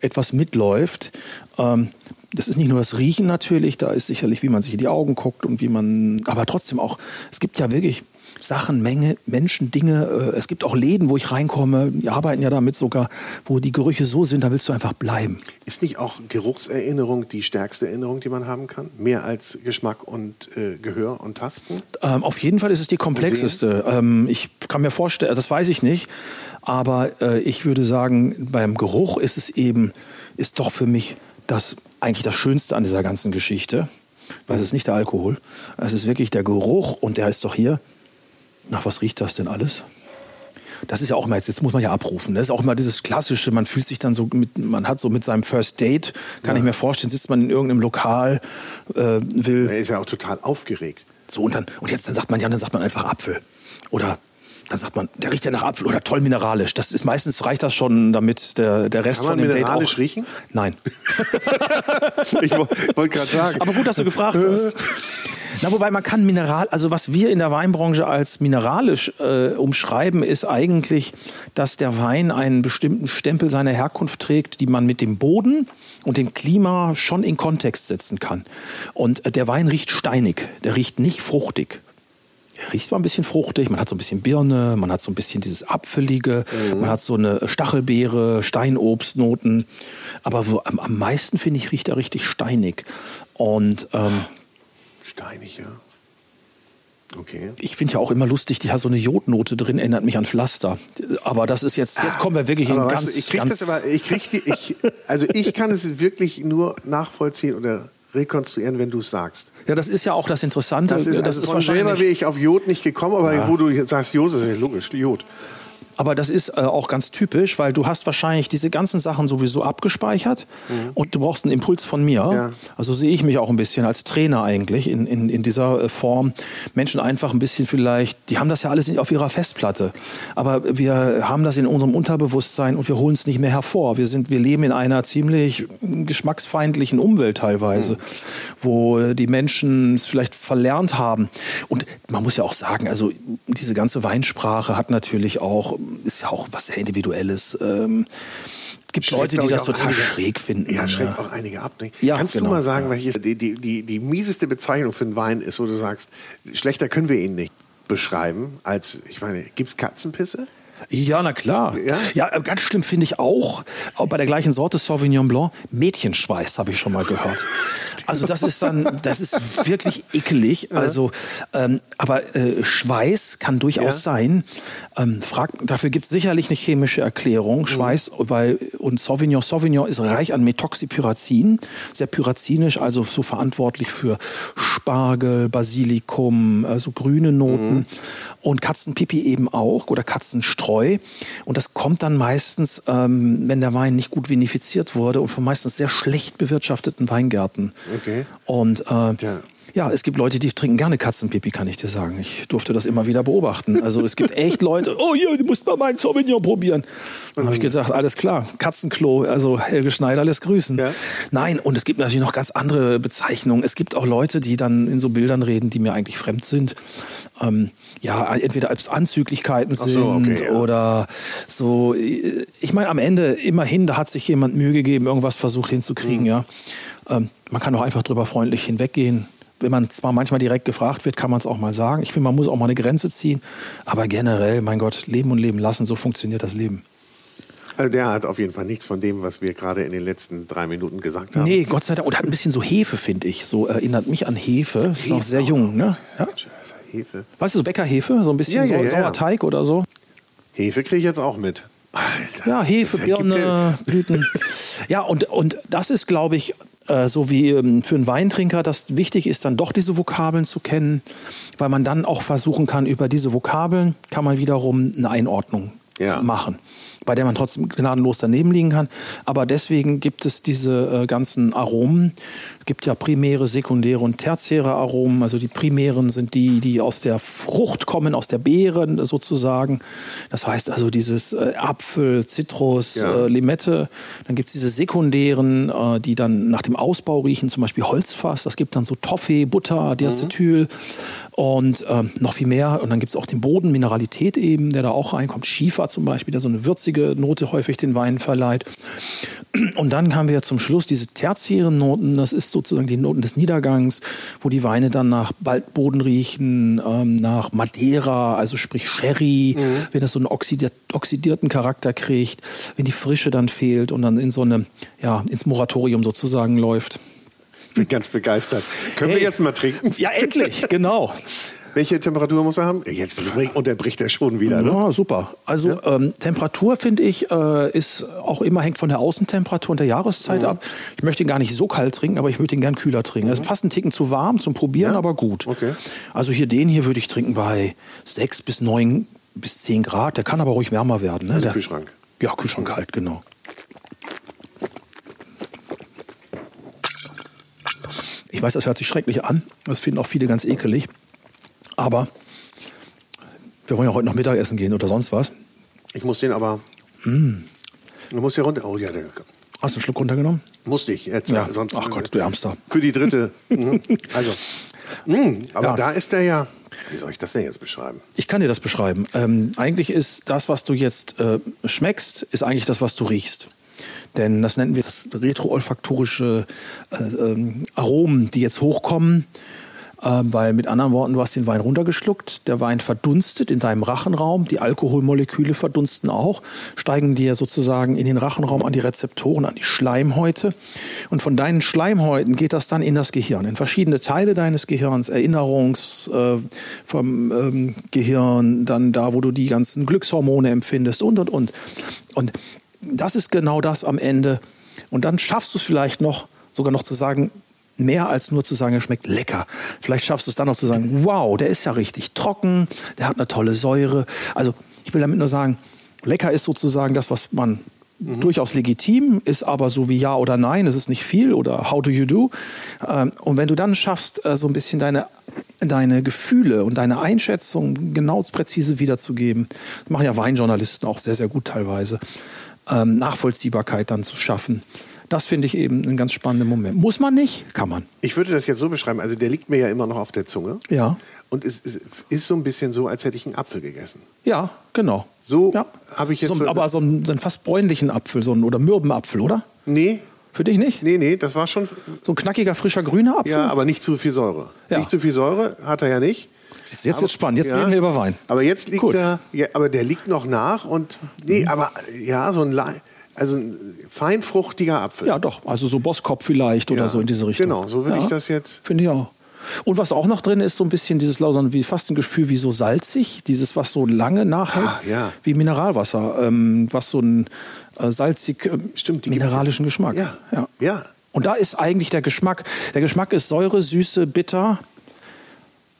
etwas mitläuft, ähm, das ist nicht nur das Riechen natürlich, da ist sicherlich, wie man sich in die Augen guckt und wie man, aber trotzdem auch, es gibt ja wirklich Sachen, Menge, Menschen, Dinge. Äh, es gibt auch Läden, wo ich reinkomme, die arbeiten ja damit sogar, wo die Gerüche so sind, da willst du einfach bleiben. Ist nicht auch Geruchserinnerung die stärkste Erinnerung, die man haben kann? Mehr als Geschmack und äh, Gehör und Tasten? Ähm, auf jeden Fall ist es die komplexeste. Ähm, ich kann mir vorstellen, das weiß ich nicht, aber äh, ich würde sagen, beim Geruch ist es eben, ist doch für mich das eigentlich das Schönste an dieser ganzen Geschichte. Weil es ist nicht der Alkohol, es ist wirklich der Geruch und der ist doch hier. Nach was riecht das denn alles? Das ist ja auch immer, jetzt, jetzt muss man ja abrufen. Das ist auch immer dieses Klassische, man fühlt sich dann so, mit, man hat so mit seinem First Date, kann ja. ich mir vorstellen, sitzt man in irgendeinem Lokal, äh, will. Er ist ja auch total aufgeregt. So, und dann, und jetzt dann sagt man ja, dann sagt man einfach Apfel. Oder dann sagt man, der riecht ja nach Apfel oder toll mineralisch. Das ist meistens reicht das schon, damit der, der Rest Kann man von dem mineralisch Date auch. riechen? Nein. ich wollte gerade sagen. Aber gut, dass du gefragt hast. Na, wobei man kann Mineral, also was wir in der Weinbranche als mineralisch äh, umschreiben, ist eigentlich, dass der Wein einen bestimmten Stempel seiner Herkunft trägt, die man mit dem Boden und dem Klima schon in Kontext setzen kann. Und äh, der Wein riecht steinig, der riecht nicht fruchtig riecht zwar ein bisschen fruchtig, man hat so ein bisschen Birne, man hat so ein bisschen dieses Apfelige, mhm. man hat so eine Stachelbeere, Steinobstnoten. Aber so am, am meisten, finde ich, riecht er richtig steinig. Und ähm, steinig, ja. Okay. Ich finde ja auch immer lustig, die hat so eine Jodnote drin, erinnert mich an Pflaster. Aber das ist jetzt, jetzt kommen wir wirklich aber in ganz, du, ich krieg ganz das aber, ich krieg die, ich, also ich kann es wirklich nur nachvollziehen oder rekonstruieren, wenn du es sagst. Ja, das ist ja auch das Interessante. Das ist, also das ist von selber wäre ich auf Jod nicht gekommen, aber ja. wo du sagst Jod, ist ja logisch, Jod. Aber das ist äh, auch ganz typisch, weil du hast wahrscheinlich diese ganzen Sachen sowieso abgespeichert mhm. und du brauchst einen Impuls von mir. Ja. Also sehe ich mich auch ein bisschen als Trainer eigentlich in, in, in dieser äh, Form. Menschen einfach ein bisschen vielleicht, die haben das ja alles auf ihrer Festplatte. Aber wir haben das in unserem Unterbewusstsein und wir holen es nicht mehr hervor. Wir, sind, wir leben in einer ziemlich geschmacksfeindlichen Umwelt teilweise, mhm. wo die Menschen es vielleicht verlernt haben. Und man muss ja auch sagen, also diese ganze Weinsprache hat natürlich auch ist ja auch was sehr Individuelles. Ähm, es gibt schreckt, Leute, die das total einige, schräg finden. Ja, ja. auch einige ab. Ne? Ja, Kannst genau, du mal sagen, ja. welche die, die, die, die mieseste Bezeichnung für einen Wein ist, wo du sagst, schlechter können wir ihn nicht beschreiben, als, ich meine, gibt es Katzenpisse? Ja, na klar. Ja? Ja, äh, ganz schlimm finde ich auch, auch bei der gleichen Sorte Sauvignon Blanc, Mädchenschweiß habe ich schon mal gehört. Also das ist dann, das ist wirklich ekelig. Also, ähm, aber äh, Schweiß kann durchaus Ja. sein. Ähm, frag, dafür gibt es sicherlich eine chemische Erklärung. Mhm. Schweiß, weil und Sauvignon, Sauvignon ist reich an Methoxypyrazin, sehr pyrazinisch, also so verantwortlich für Spargel, Basilikum, also grüne Noten Mhm. und Katzenpipi eben auch oder Katzenstreu. Und das kommt dann meistens, ähm, wenn der Wein nicht gut vinifiziert wurde und von meistens sehr schlecht bewirtschafteten Weingärten. Okay. Und äh, Tja. Ja, es gibt Leute, die trinken gerne Katzenpipi, kann ich dir sagen. Ich durfte das immer wieder beobachten. Also es gibt echt Leute, oh ja, du musst mal meinen Sauvignon probieren. Dann habe ich gesagt, alles klar, Katzenklo, also Helge Schneider lässt grüßen. Ja. Nein, und es gibt natürlich noch ganz andere Bezeichnungen. Es gibt auch Leute, die dann in so Bildern reden, die mir eigentlich fremd sind. Ähm, ja, entweder als Anzüglichkeiten Ach sind so, okay, ja. oder so. Ich meine, am Ende immerhin, da hat sich jemand Mühe gegeben, irgendwas versucht hinzukriegen, Mhm. ja. Ähm, man kann auch einfach drüber freundlich hinweggehen. Wenn man zwar manchmal direkt gefragt wird, kann man es auch mal sagen. Ich finde, man muss auch mal eine Grenze ziehen. Aber generell, mein Gott, leben und leben lassen, so funktioniert das Leben. Also der hat auf jeden Fall nichts von dem, was wir gerade in den letzten drei Minuten gesagt haben. Nee, Gott sei Dank. Und hat ein bisschen so Hefe, finde ich. So erinnert mich an Hefe. Ist noch sehr jung, ne? Ja? Hefe. Weißt du, so Bäckerhefe? So ein bisschen Ja, ja, so, ja. Sauerteig oder so? Hefe kriege ich jetzt auch mit. Alter. Ja, Hefe, Birne, Blüten. Ja, und, und das ist, glaube ich, äh, so wie ähm, für einen Weintrinker, das wichtig ist, dann doch diese Vokabeln zu kennen, weil man dann auch versuchen kann, über diese Vokabeln kann man wiederum eine Einordnung Ja. machen, bei der man trotzdem gnadenlos daneben liegen kann. Aber deswegen gibt es diese äh, ganzen Aromen. Es gibt ja primäre, sekundäre und tertiäre Aromen. Also die primären sind die, die aus der Frucht kommen, aus der Beeren sozusagen. Das heißt also dieses äh, Apfel, Zitrus, Ja. äh, Limette. Dann gibt es diese sekundären, äh, die dann nach dem Ausbau riechen, zum Beispiel Holzfass. Das gibt dann so Toffee, Butter, Diacetyl und ähm, noch viel mehr. Und dann gibt es auch den Boden, Mineralität eben, der da auch reinkommt. Schiefer zum Beispiel, der so eine würzige Note häufig den Wein verleiht. Und dann haben wir zum Schluss diese tertiären Noten. Das ist sozusagen die Noten des Niedergangs, wo die Weine dann nach Waldboden riechen, ähm, nach Madeira, also sprich Sherry, wenn das so einen oxidiert, oxidierten Charakter kriegt, wenn die Frische dann fehlt und dann in so eine, ja, ins Moratorium sozusagen läuft. Ich bin ganz begeistert. Können wir Hey. jetzt mal trinken? Ja, endlich, genau. Welche Temperatur muss er haben? Jetzt unterbricht er schon wieder, ne? Ja, super. Also ähm, Temperatur finde ich äh, ist auch immer hängt von der Außentemperatur und der Jahreszeit ab. Ich möchte ihn gar nicht so kalt trinken, aber ich würde ihn gern kühler trinken. Das ist fast ein Ticken zu warm zum Probieren, Ja? aber gut. Okay. Also hier den hier würde ich trinken bei 6 bis 9 bis 10 Grad. Der kann aber ruhig wärmer werden. Ne? Also der, Kühlschrank. Ja, Kühlschrank kalt, genau. Ich weiß, das hört sich schrecklich an. Das finden auch viele ganz ekelig. Aber wir wollen ja heute noch Mittagessen gehen oder sonst was. Ich muss den aber. Mm. Du musst ja runter. Oh ja, der Hast du einen Schluck runtergenommen? musste ich jetzt. Ja. Sonst, Ach Gott, du Ärmster. Für die dritte. Mhm. Also. Mhm, aber Ja. da ist er ja. Wie soll ich das denn jetzt beschreiben? Ich kann dir das beschreiben. Ähm, eigentlich ist das, was du jetzt äh, schmeckst, ist eigentlich das, was du riechst. Denn das nennen wir das retroolfaktorische äh, ähm, Aromen, die jetzt hochkommen. Äh, weil mit anderen Worten, du hast den Wein runtergeschluckt, der Wein verdunstet in deinem Rachenraum, die Alkoholmoleküle verdunsten auch, steigen dir sozusagen in den Rachenraum an die Rezeptoren, an die Schleimhäute. Und von deinen Schleimhäuten geht das dann in das Gehirn, in verschiedene Teile deines Gehirns, Erinnerungs äh, vom ähm, Gehirn, dann da, wo du die ganzen Glückshormone empfindest und, und, und. Und das ist genau das am Ende. Und dann schaffst du es vielleicht noch, sogar noch zu sagen, mehr als nur zu sagen, er schmeckt lecker. Vielleicht schaffst du es dann noch zu sagen, wow, der ist ja richtig trocken, der hat eine tolle Säure. Also ich will damit nur sagen, lecker ist sozusagen das, was man durchaus legitim ist, aber so wie ja oder nein, es ist nicht viel oder how do you do. Ähm, Und wenn du dann schaffst, äh, so ein bisschen deine, deine Gefühle und deine Einschätzung genau präzise wiederzugeben, das machen ja Weinjournalisten auch sehr, sehr gut teilweise, ähm, Nachvollziehbarkeit dann zu schaffen. Das finde ich eben einen ganz spannenden Moment. Muss man nicht, kann man. Ich würde das jetzt so beschreiben. Also, der liegt mir ja immer noch auf der Zunge. Ja. Und es ist, ist so ein bisschen so, als hätte ich einen Apfel gegessen. Ja, genau. So ja. habe ich jetzt So, so- aber so einen, so einen fast bräunlichen Apfel so einen, oder Mürbenapfel, oder? Nee, Für dich nicht? nee, nee, das war schon. So ein knackiger, frischer, grüner Apfel? Ja, aber nicht zu viel Säure. Ja. Nicht zu viel Säure hat er ja nicht. Jetzt wird es spannend. Jetzt ja, reden wir über Wein. Aber jetzt liegt Gut. er, ja, aber der liegt noch nach und nee, mhm. aber ja, so ein also ein feinfruchtiger Apfel. Ja, doch. Also so Bosskopf vielleicht oder ja, so in diese Richtung. Genau, so würde ja, ich das jetzt. Finde ich auch. Und was auch noch drin ist, so ein bisschen dieses Lausern, wie fast ein Gefühl wie so salzig, dieses, was so lange nachhält, ah, ja. wie Mineralwasser, ähm, was so einen äh, salzig äh, Stimmt, mineralischen Geschmack. Ja. ja. ja. Und da ist eigentlich der Geschmack. Der Geschmack ist Säure, Süße, Bitter.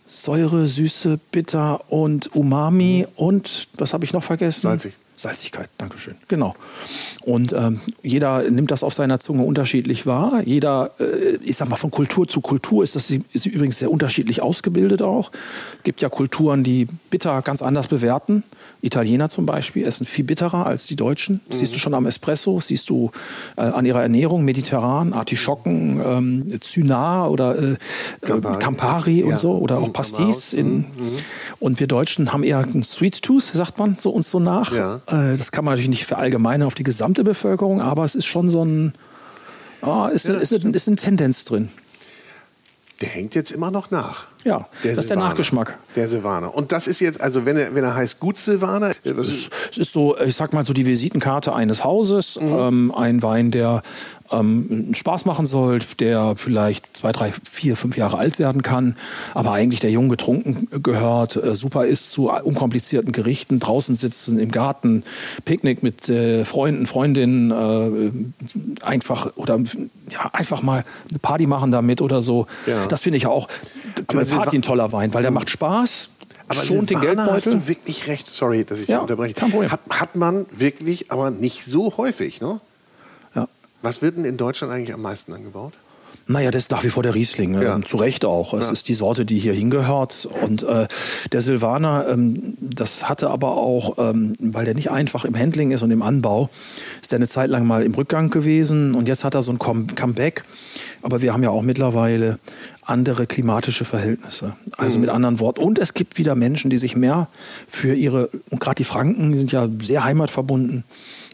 Säure, Süße, Bitter und Umami und was habe ich noch vergessen? Salzig. Salzigkeit, Dankeschön. Genau. Und ähm, jeder nimmt das auf seiner Zunge unterschiedlich wahr. Jeder, äh, ich sag mal, von Kultur zu Kultur ist das ist übrigens sehr unterschiedlich ausgebildet auch. Es gibt ja Kulturen, die bitter ganz anders bewerten. Italiener zum Beispiel essen viel bitterer als die Deutschen. Das mhm. siehst du schon am Espresso, siehst du äh, an ihrer Ernährung, mediterran, Artischocken, ähm, Zynar oder äh, Campari, Campari und ja. so oder auch Pastis. In, mhm. Und wir Deutschen haben eher einen Sweet Tooth, sagt man so uns so nach. Ja. Äh, das kann man natürlich nicht verallgemeinern auf die gesamte Bevölkerung, aber es ist schon so ein, oh, ist, ja. ist, ist, ist eine Tendenz drin. Der hängt jetzt immer noch nach. Ja, der das ist der Nachgeschmack. Der Silvaner. Und das ist jetzt, also wenn er, wenn er heißt Gut Silvaner. Es ist so, ich sag mal so die Visitenkarte eines Hauses. Mhm. Ähm, ein Wein, der ähm, Spaß machen soll, der vielleicht zwei, drei, vier, fünf Jahre alt werden kann, aber eigentlich der jung getrunken gehört, äh, super ist zu unkomplizierten Gerichten, draußen sitzen im Garten, Picknick mit äh, Freunden, Freundinnen, äh, einfach oder ja, einfach mal eine Party machen damit oder so. Ja. Das finde ich auch für eine Party ein toller Wein, weil der macht Spaß. Aber schont den Geldbeutel. hast du wirklich recht. Sorry, dass ich ja, unterbreche. Hat, hat man wirklich, aber nicht so häufig, ne? Was wird denn in Deutschland eigentlich am meisten angebaut? Naja, das ist nach wie vor der Riesling. Ne? Ja. Zu Recht auch. Es ja. ist die Sorte, die hier hingehört. Und äh, der Silvaner, ähm, das hatte aber auch, ähm, weil der nicht einfach im Handling ist und im Anbau, ist der eine Zeit lang mal im Rückgang gewesen. Und jetzt hat er so ein Comeback. Aber wir haben ja auch mittlerweile andere klimatische Verhältnisse. Also mhm. mit anderen Worten. Und es gibt wieder Menschen, die sich mehr für ihre, und gerade die Franken, die sind ja sehr heimatverbunden,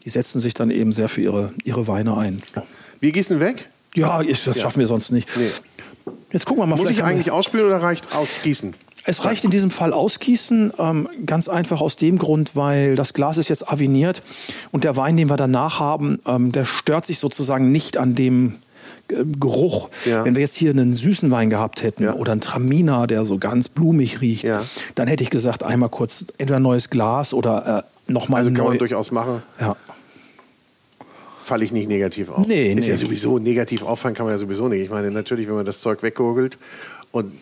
die setzen sich dann eben sehr für ihre, ihre Weine ein. Wir gießen weg? Ja, das ja. schaffen wir sonst nicht. Nee. Jetzt gucken wir mal. Muss ich eigentlich ausspülen oder reicht ausgießen? Es reicht in diesem Fall ausgießen, ähm, ganz einfach aus dem Grund, weil das Glas ist jetzt aviniert und der Wein, den wir danach haben, ähm, der stört sich sozusagen nicht an dem äh, Geruch. Ja. Wenn wir jetzt hier einen süßen Wein gehabt hätten ja. oder einen Traminer, der so ganz blumig riecht, ja. dann hätte ich gesagt, einmal kurz entweder neues Glas oder äh, nochmal Also kann neu. man durchaus machen. Ja falle ich nicht negativ auf. Nee, ist nee. ja sowieso, negativ auffallen kann man ja sowieso nicht. Ich meine, natürlich, wenn man das Zeug weggurgelt und,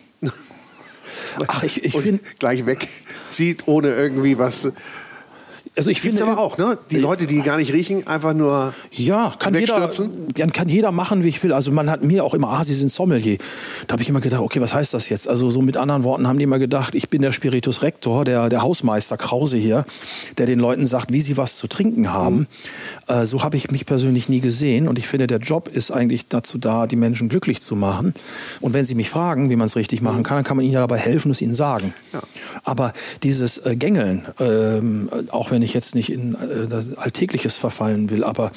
Ach, ich, ich und gleich wegzieht, ohne irgendwie was also ich finde aber auch, ne? Die Leute, die gar nicht riechen, einfach nur ja, kann jeder, kann jeder machen, wie ich will. Also man hat mir auch immer, ah, Sie sind Sommelier. Da habe ich immer gedacht, okay, was heißt das jetzt? Also so mit anderen Worten haben die immer gedacht, ich bin der Spiritus Rector, der, der Hausmeister Krause hier, der den Leuten sagt, wie sie was zu trinken haben. Mhm. Äh, so habe ich mich persönlich nie gesehen und ich finde, der Job ist eigentlich dazu da, die Menschen glücklich zu machen. Und wenn sie mich fragen, wie man es richtig machen kann, dann kann man ihnen ja dabei helfen und es ihnen sagen. Ja. Aber dieses äh, Gängeln, ähm, auch wenn ich jetzt nicht in äh, Alltägliches verfallen will, aber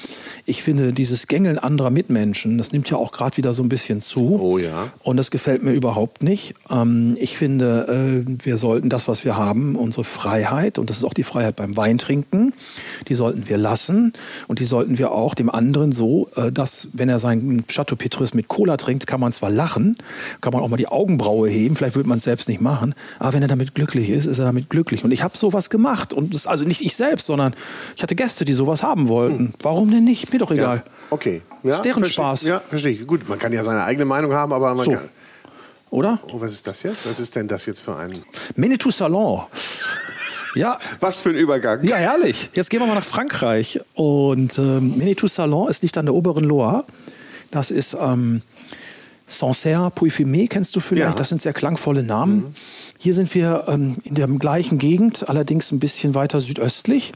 ich finde, dieses Gängeln anderer Mitmenschen, das nimmt ja auch gerade wieder so ein bisschen zu. Oh ja. Und das gefällt mir überhaupt nicht. Ähm, ich finde, äh, wir sollten das, was wir haben, unsere Freiheit, und das ist auch die Freiheit beim Weintrinken, die sollten wir lassen. Und die sollten wir auch dem anderen so, äh, dass, wenn er seinen Chateau Petrus mit Cola trinkt, kann man zwar lachen, kann man auch mal die Augenbraue heben, vielleicht würde man es selbst nicht machen, aber wenn er damit glücklich ist, ist er damit glücklich. Und ich habe sowas gemacht. Und das, also nicht ich selbst, sondern ich hatte Gäste, die sowas haben wollten. Hm. Warum denn nicht? Mir doch egal. Ja, okay. Ja, ist deren Spaß. Ja, verstehe ich. Gut, man kann ja seine eigene Meinung haben, aber man so. kann. Oder? Oh, was ist das jetzt? Was ist denn das jetzt für ein. Menetou Salon. Ja. Was für ein Übergang. Ja, herrlich. Jetzt gehen wir mal nach Frankreich. Und ähm, Menetou Salon ist nicht an der oberen Loire. Das ist ähm, Sancerre, Puy-Fumé, kennst du vielleicht? Ja. Das sind sehr klangvolle Namen. Mhm. Hier sind wir ähm, in der gleichen Gegend, allerdings ein bisschen weiter südöstlich.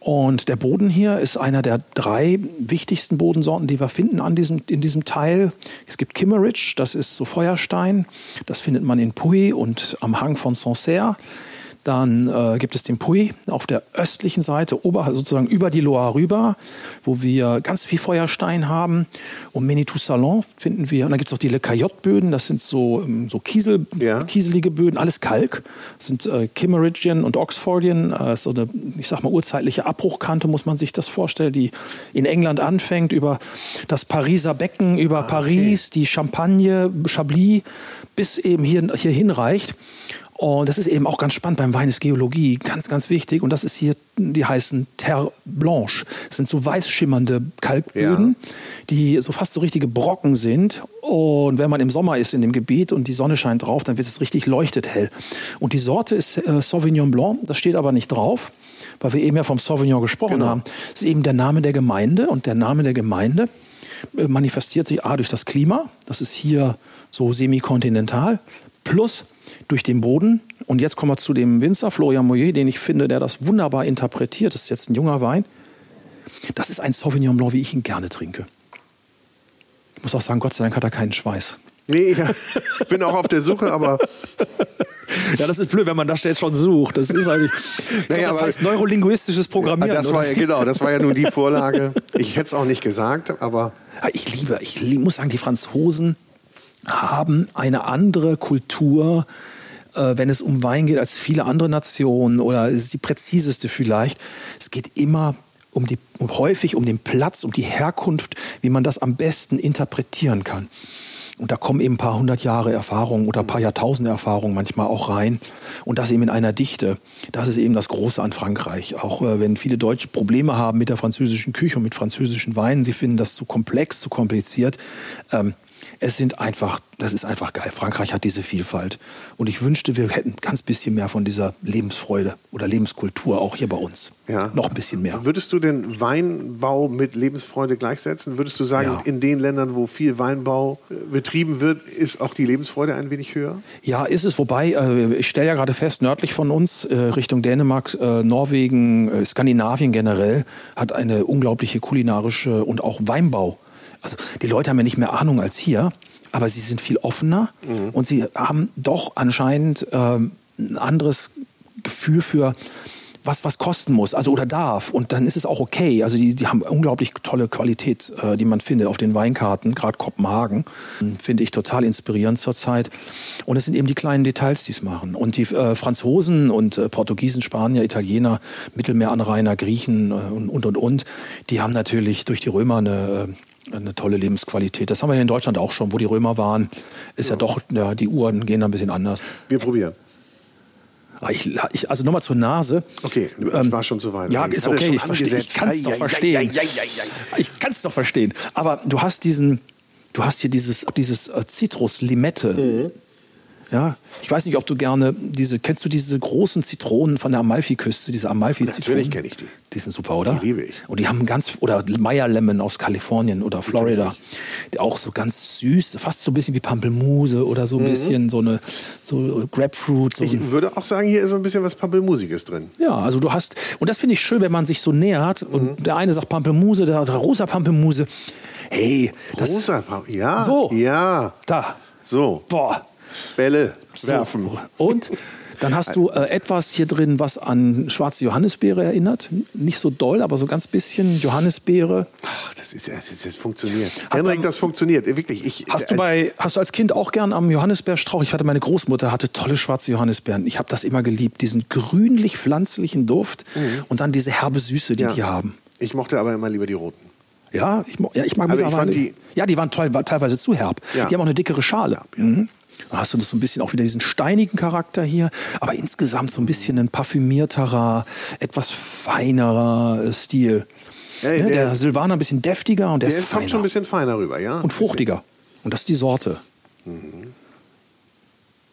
Und der Boden hier ist einer der drei wichtigsten Bodensorten, die wir finden an diesem, in diesem Teil. Es gibt Kimmeridge, das ist so Feuerstein. Das findet man in Puy und am Hang von Sancerre. Dann äh, gibt es den Puy auf der östlichen Seite, ober, sozusagen über die Loire rüber, wo wir ganz viel Feuerstein haben. Und Menitou Salon finden wir. Und dann gibt es auch die Le Cayotte-Böden, das sind so, ähm, so Kiesel, ja. kieselige Böden, alles Kalk. Das sind äh, Kimmeridgian und Oxfordian, äh, so eine, ich sag mal, urzeitliche Abbruchkante, muss man sich das vorstellen, die in England anfängt, über das Pariser Becken, über ah, Paris, okay. die Champagne, Chablis, bis eben hier, hier hinreicht. Und das ist eben auch ganz spannend beim Wein ist Geologie, ganz, ganz wichtig. Und das ist hier, die heißen Terre Blanche. Das sind so weiß schimmernde Kalkböden, ja. die so fast so richtige Brocken sind. Und wenn man im Sommer ist in dem Gebiet und die Sonne scheint drauf, dann wird es richtig leuchtet hell. Und die Sorte ist äh, Sauvignon Blanc, das steht aber nicht drauf, weil wir eben ja vom Sauvignon gesprochen genau. haben. Das ist eben der Name der Gemeinde und der Name der Gemeinde äh, manifestiert sich A durch das Klima, das ist hier so semikontinental, plus durch den Boden. Und jetzt kommen wir zu dem Winzer Florian Moyer, den ich finde, der das wunderbar interpretiert. Das ist jetzt ein junger Wein. Das ist ein Sauvignon Blanc, wie ich ihn gerne trinke. Ich muss auch sagen, Gott sei Dank hat er keinen Schweiß. Nee, ich bin auch auf der Suche, aber. ja, das ist blöd, wenn man das jetzt schon sucht. Das ist eigentlich. Naja, glaub, das heißt neurolinguistisches Programmieren. Das war ja, genau, das war ja nur die Vorlage. Ich hätte es auch nicht gesagt, aber. Ich liebe, ich muss sagen, die Franzosen haben eine andere Kultur, äh, wenn es um Wein geht, als viele andere Nationen oder es ist die präziseste vielleicht. Es geht immer um die, um, häufig um den Platz, um die Herkunft, wie man das am besten interpretieren kann. Und da kommen eben ein paar hundert Jahre Erfahrung oder ein paar Jahrtausende Erfahrung manchmal auch rein. Und das eben in einer Dichte. Das ist eben das Große an Frankreich. Auch äh, wenn viele Deutsche Probleme haben mit der französischen Küche und mit französischen Weinen, sie finden das zu komplex, zu kompliziert. Ähm, es sind einfach, das ist einfach geil. Frankreich hat diese Vielfalt. Und ich wünschte, wir hätten ganz bisschen mehr von dieser Lebensfreude oder Lebenskultur auch hier bei uns. Ja. Noch ein bisschen mehr. Würdest du den Weinbau mit Lebensfreude gleichsetzen? Würdest du sagen, ja. in den Ländern, wo viel Weinbau äh, betrieben wird, ist auch die Lebensfreude ein wenig höher? Ja, ist es. Wobei, äh, ich stelle ja gerade fest, nördlich von uns, äh, Richtung Dänemark, Norwegen, Skandinavien generell, hat eine unglaubliche kulinarische und auch Weinbau also die Leute haben ja nicht mehr Ahnung als hier, aber sie sind viel offener mhm. und sie haben doch anscheinend ähm, ein anderes Gefühl für was was kosten muss, also oder darf. Und dann ist es auch okay. Also die, die haben unglaublich tolle Qualität, äh, die man findet auf den Weinkarten, gerade Kopenhagen, finde ich total inspirierend zurzeit. Und es sind eben die kleinen Details, die es machen. Und die äh, Franzosen und äh, Portugiesen, Spanier, Italiener, Mittelmeeranrainer, Griechen äh, und, und und die haben natürlich durch die Römer eine äh, eine tolle Lebensqualität. Das haben wir hier in Deutschland auch schon, wo die Römer waren. Ist ja, ja doch, ja, die Uhren gehen da ein bisschen anders. Wir probieren. Ah, ich, ich, also nochmal zur Nase. Okay, ich ähm, war schon so weit. Ja, ist okay, ich, ich kann es doch verstehen. Ich kann es doch verstehen. Aber du hast diesen, du hast hier dieses, dieses äh, Zitrus-Limette. Mhm. Ja, ich weiß nicht, ob du gerne diese, kennst du diese großen Zitronen von der Amalfiküste, diese Amalfi-Zitronen? Natürlich kenne ich die. Die sind super, oder? Die liebe ich. Und die haben ganz, oder Meyer Lemon aus Kalifornien oder Florida, die auch so ganz süß, fast so ein bisschen wie Pampelmuse oder so ein mhm. bisschen so eine, so Grapefruit. So ich würde auch sagen, hier ist so ein bisschen was Pampelmusiges drin. Ja, also du hast, und das finde ich schön, wenn man sich so nähert und mhm. der eine sagt Pampelmuse, der andere rosa Pampelmuse. Hey, das, rosa Pampelmuse, ja. So. Ja. Da. So. Boah. Bälle werfen. So. Und dann hast du äh, etwas hier drin, was an schwarze Johannisbeere erinnert. Nicht so doll, aber so ganz bisschen Johannisbeere. Ach, das ist das, das funktioniert. Hat Henrik, das funktioniert. Wirklich. Ich, hast, du äh, bei, hast du als Kind auch gern am Johannisbeerstrauch? Ich hatte meine Großmutter hatte tolle schwarze Johannisbeeren. Ich habe das immer geliebt. Diesen grünlich-pflanzlichen Duft mhm. und dann diese herbe Süße, die ja. die haben. Ich mochte aber immer lieber die roten. Ja, ich, ja, ich mag aber. Ich die ja, die waren toll, teilweise zu herb. Ja. Die haben auch eine dickere Schale. Ja, mhm. Dann hast du so ein bisschen auch wieder diesen steinigen Charakter hier, aber insgesamt so ein bisschen ein parfümierterer, etwas feinerer äh, Stil. Hey, ne, der, der Silvaner ein bisschen deftiger und der, der ist feiner. kommt schon ein bisschen feiner rüber, ja? Und fruchtiger. Und das ist die Sorte. Mhm.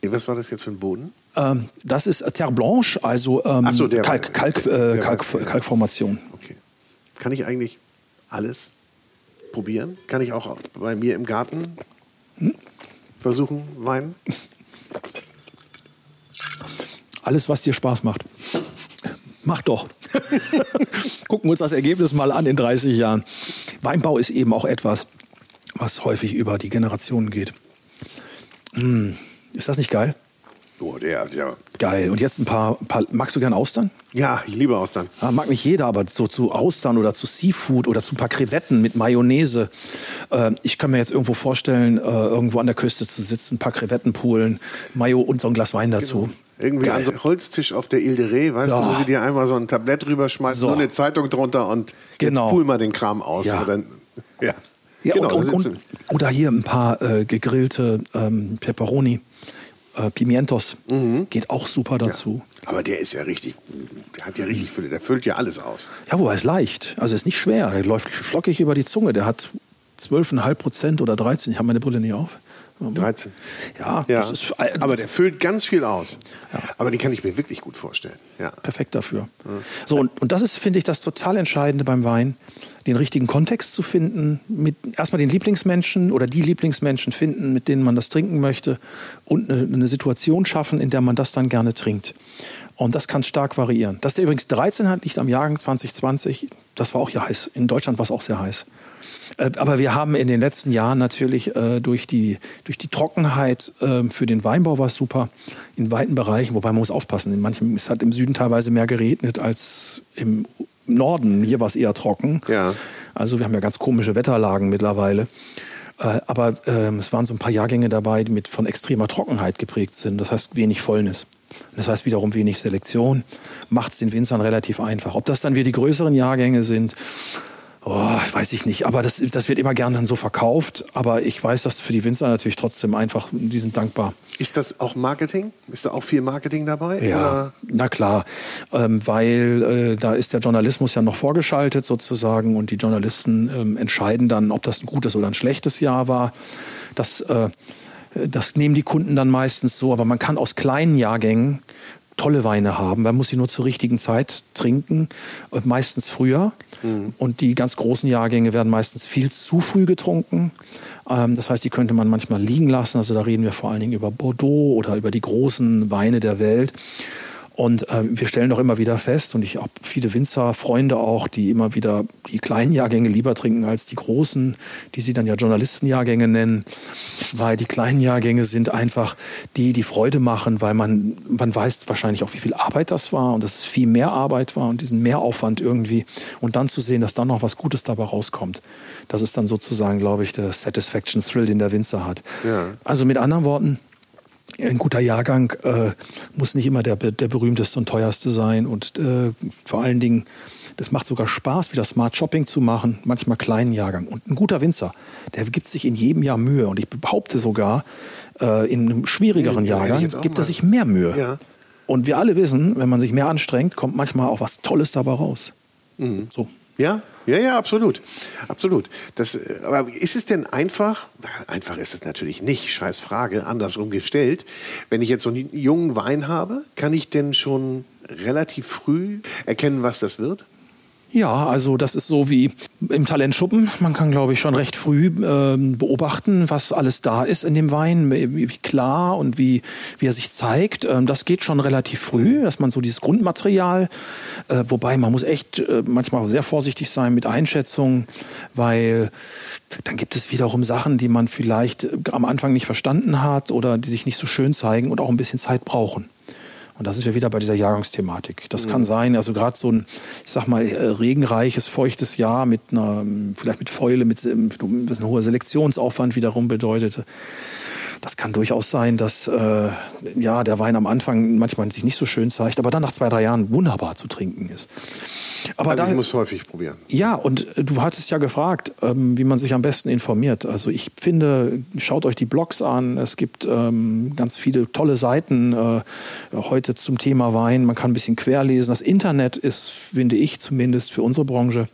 Was war das jetzt für ein Boden? Ähm, das ist Terre Blanche, also ähm, so, der Kalk, Kalk, äh, Kalk, Kalkformation. Okay. Kann ich eigentlich alles probieren? Kann ich auch bei mir im Garten hm? Versuchen, Wein? Alles, was dir Spaß macht. Mach doch. Gucken wir uns das Ergebnis mal an in 30 Jahren. Weinbau ist eben auch etwas, was häufig über die Generationen geht. Hm, ist das nicht geil? Oh, der, ja. Geil. Und jetzt ein paar, paar magst du gern Austern? Ja, ich liebe Austern. Ja, mag nicht jeder, aber so zu Austern oder zu Seafood oder zu ein paar Krevetten mit Mayonnaise. Äh, ich kann mir jetzt irgendwo vorstellen, äh, irgendwo an der Küste zu sitzen, ein paar Krevetten poolen, Mayo und so ein Glas Wein dazu. Genau. Irgendwie Geil. an so einem Holztisch auf der Ile de Ré, weißt ja. du, wo sie dir einmal so ein Tablett rüberschmeißen, so. nur eine Zeitung drunter und genau. jetzt pool mal den Kram aus. Ja. Dann, ja. ja genau, und, und, und, oder hier ein paar äh, gegrillte ähm, Peperoni äh, Pimientos mhm. geht auch super dazu. Ja, aber der ist ja richtig, der hat ja richtig Fülle, der füllt ja alles aus. Ja, wobei es leicht, also ist nicht schwer, der läuft flockig über die Zunge, der hat 12,5 Prozent oder 13, ich habe meine Brille nicht auf. 13. Ja, ja. Das ist, aber der füllt ganz viel aus. Ja. Aber den kann ich mir wirklich gut vorstellen. Ja. Perfekt dafür. Ja. So, und, und das ist, finde ich, das total Entscheidende beim Wein den richtigen Kontext zu finden, mit erstmal den Lieblingsmenschen oder die Lieblingsmenschen finden, mit denen man das trinken möchte und eine, eine Situation schaffen, in der man das dann gerne trinkt. Und das kann stark variieren. Dass der übrigens 13 hat, liegt am Jahrgang 2020. Das war auch hier heiß. In Deutschland war es auch sehr heiß. Äh, aber wir haben in den letzten Jahren natürlich äh, durch, die, durch die Trockenheit äh, für den Weinbau war es super in weiten Bereichen, wobei man muss aufpassen. In manchen, es hat im Süden teilweise mehr geregnet als im Norden. Hier war es eher trocken. Ja. Also wir haben ja ganz komische Wetterlagen mittlerweile. Äh, aber äh, es waren so ein paar Jahrgänge dabei, die mit von extremer Trockenheit geprägt sind. Das heißt wenig Fäulnis. Das heißt wiederum wenig Selektion. Macht es den Winzern relativ einfach. Ob das dann wieder die größeren Jahrgänge sind, Oh, weiß ich nicht, aber das, das wird immer gern dann so verkauft. Aber ich weiß, dass für die Winzer natürlich trotzdem einfach, die sind dankbar. Ist das auch Marketing? Ist da auch viel Marketing dabei? Ja, oder? na klar, ähm, weil äh, da ist der Journalismus ja noch vorgeschaltet sozusagen und die Journalisten ähm, entscheiden dann, ob das ein gutes oder ein schlechtes Jahr war. Das, äh, das nehmen die Kunden dann meistens so, aber man kann aus kleinen Jahrgängen tolle Weine haben. Man muss sie nur zur richtigen Zeit trinken, meistens früher. Mhm. Und die ganz großen Jahrgänge werden meistens viel zu früh getrunken. Ähm, das heißt, die könnte man manchmal liegen lassen. Also da reden wir vor allen Dingen über Bordeaux oder über die großen Weine der Welt. Und äh, wir stellen doch immer wieder fest, und ich habe viele Winzerfreunde auch, die immer wieder die kleinen Jahrgänge lieber trinken als die großen, die sie dann ja Journalistenjahrgänge nennen, weil die kleinen Jahrgänge sind einfach die, die Freude machen, weil man, man weiß wahrscheinlich auch, wie viel Arbeit das war und dass es viel mehr Arbeit war und diesen Mehraufwand irgendwie. Und dann zu sehen, dass dann noch was Gutes dabei rauskommt. Das ist dann sozusagen, glaube ich, der Satisfaction Thrill, den der Winzer hat. Ja. Also mit anderen Worten, ein guter Jahrgang äh, muss nicht immer der, der berühmteste und teuerste sein. Und äh, vor allen Dingen, das macht sogar Spaß, wieder Smart Shopping zu machen, manchmal kleinen Jahrgang. Und ein guter Winzer, der gibt sich in jedem Jahr Mühe. Und ich behaupte sogar, äh, in einem schwierigeren ja, Jahrgang gibt er sich mehr Mühe. Ja. Und wir alle wissen, wenn man sich mehr anstrengt, kommt manchmal auch was Tolles dabei raus. Mhm. So. Ja, ja, ja, absolut. Absolut. Das, äh, aber ist es denn einfach, einfach ist es natürlich nicht, scheiß Frage, andersrum gestellt. Wenn ich jetzt so einen jungen Wein habe, kann ich denn schon relativ früh erkennen, was das wird? Ja, also das ist so wie im Talentschuppen. Man kann, glaube ich, schon recht früh äh, beobachten, was alles da ist in dem Wein, wie, klar und wie, wie er sich zeigt. Ähm, das geht schon relativ früh, dass man so dieses Grundmaterial, äh, wobei man muss echt äh, manchmal sehr vorsichtig sein mit Einschätzungen, weil dann gibt es wiederum Sachen, die man vielleicht am Anfang nicht verstanden hat oder die sich nicht so schön zeigen und auch ein bisschen Zeit brauchen. Und da sind wir wieder bei dieser Jahrgangsthematik. Das mhm. kann sein, also gerade so ein, ich sag mal, äh, regenreiches, feuchtes Jahr mit einer, vielleicht mit Fäule, mit, mit ein hoher Selektionsaufwand wiederum bedeutete das kann durchaus sein, dass äh, ja, der Wein am Anfang manchmal sich nicht so schön zeigt, aber dann nach zwei, drei Jahren wunderbar zu trinken ist. Aber also ich muss häufig probieren. Ja, und äh, du hattest ja gefragt, ähm, wie man sich am besten informiert. Also ich finde, schaut euch die Blogs an. Es gibt ähm, ganz viele tolle Seiten äh, heute zum Thema Wein. Man kann ein bisschen querlesen. Das Internet ist, finde ich zumindest für unsere Branche,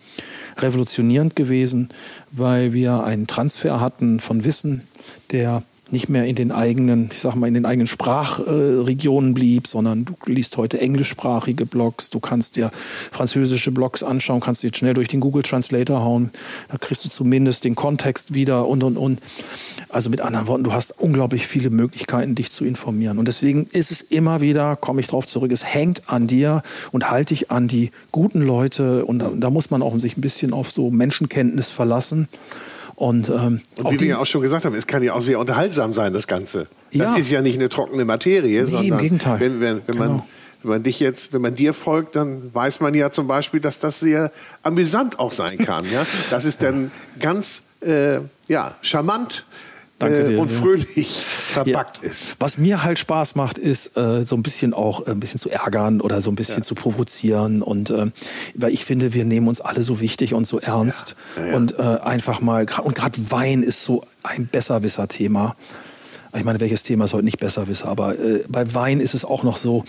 revolutionierend gewesen, weil wir einen Transfer hatten von Wissen, der nicht mehr in den eigenen, ich sag mal, in den eigenen Sprachregionen blieb, sondern du liest heute englischsprachige Blogs, du kannst dir französische Blogs anschauen, kannst jetzt schnell durch den Google Translator hauen, da kriegst du zumindest den Kontext wieder und und und. Also mit anderen Worten, du hast unglaublich viele Möglichkeiten, dich zu informieren. Und deswegen ist es immer wieder, komme ich drauf zurück, es hängt an dir und halte dich an die guten Leute und da, da muss man auch sich ein bisschen auf so Menschenkenntnis verlassen. Und, ähm, und wie wir ja auch schon gesagt haben, es kann ja auch sehr unterhaltsam sein, das Ganze. Das Ja. ist ja nicht eine trockene Materie, im sondern Gegenteil. wenn, wenn, wenn man Genau. wenn man dich jetzt, wenn man dir folgt, dann weiß man ja zum Beispiel, dass das sehr amüsant auch sein kann. Ja? Das ist dann ganz äh, ja, charmant dir, und ja. fröhlich verpackt ist. Was mir halt Spaß macht, ist äh, so ein bisschen auch äh, ein bisschen zu ärgern oder so ein bisschen zu provozieren und ähm, weil ich finde, wir nehmen uns alle so wichtig und so ernst Ja, ja, ja. und äh, einfach mal und gerade Wein ist so ein Besserwisser-Thema. Ich meine, welches Thema ist heute nicht Besserwisser, aber äh, bei Wein ist es auch noch so,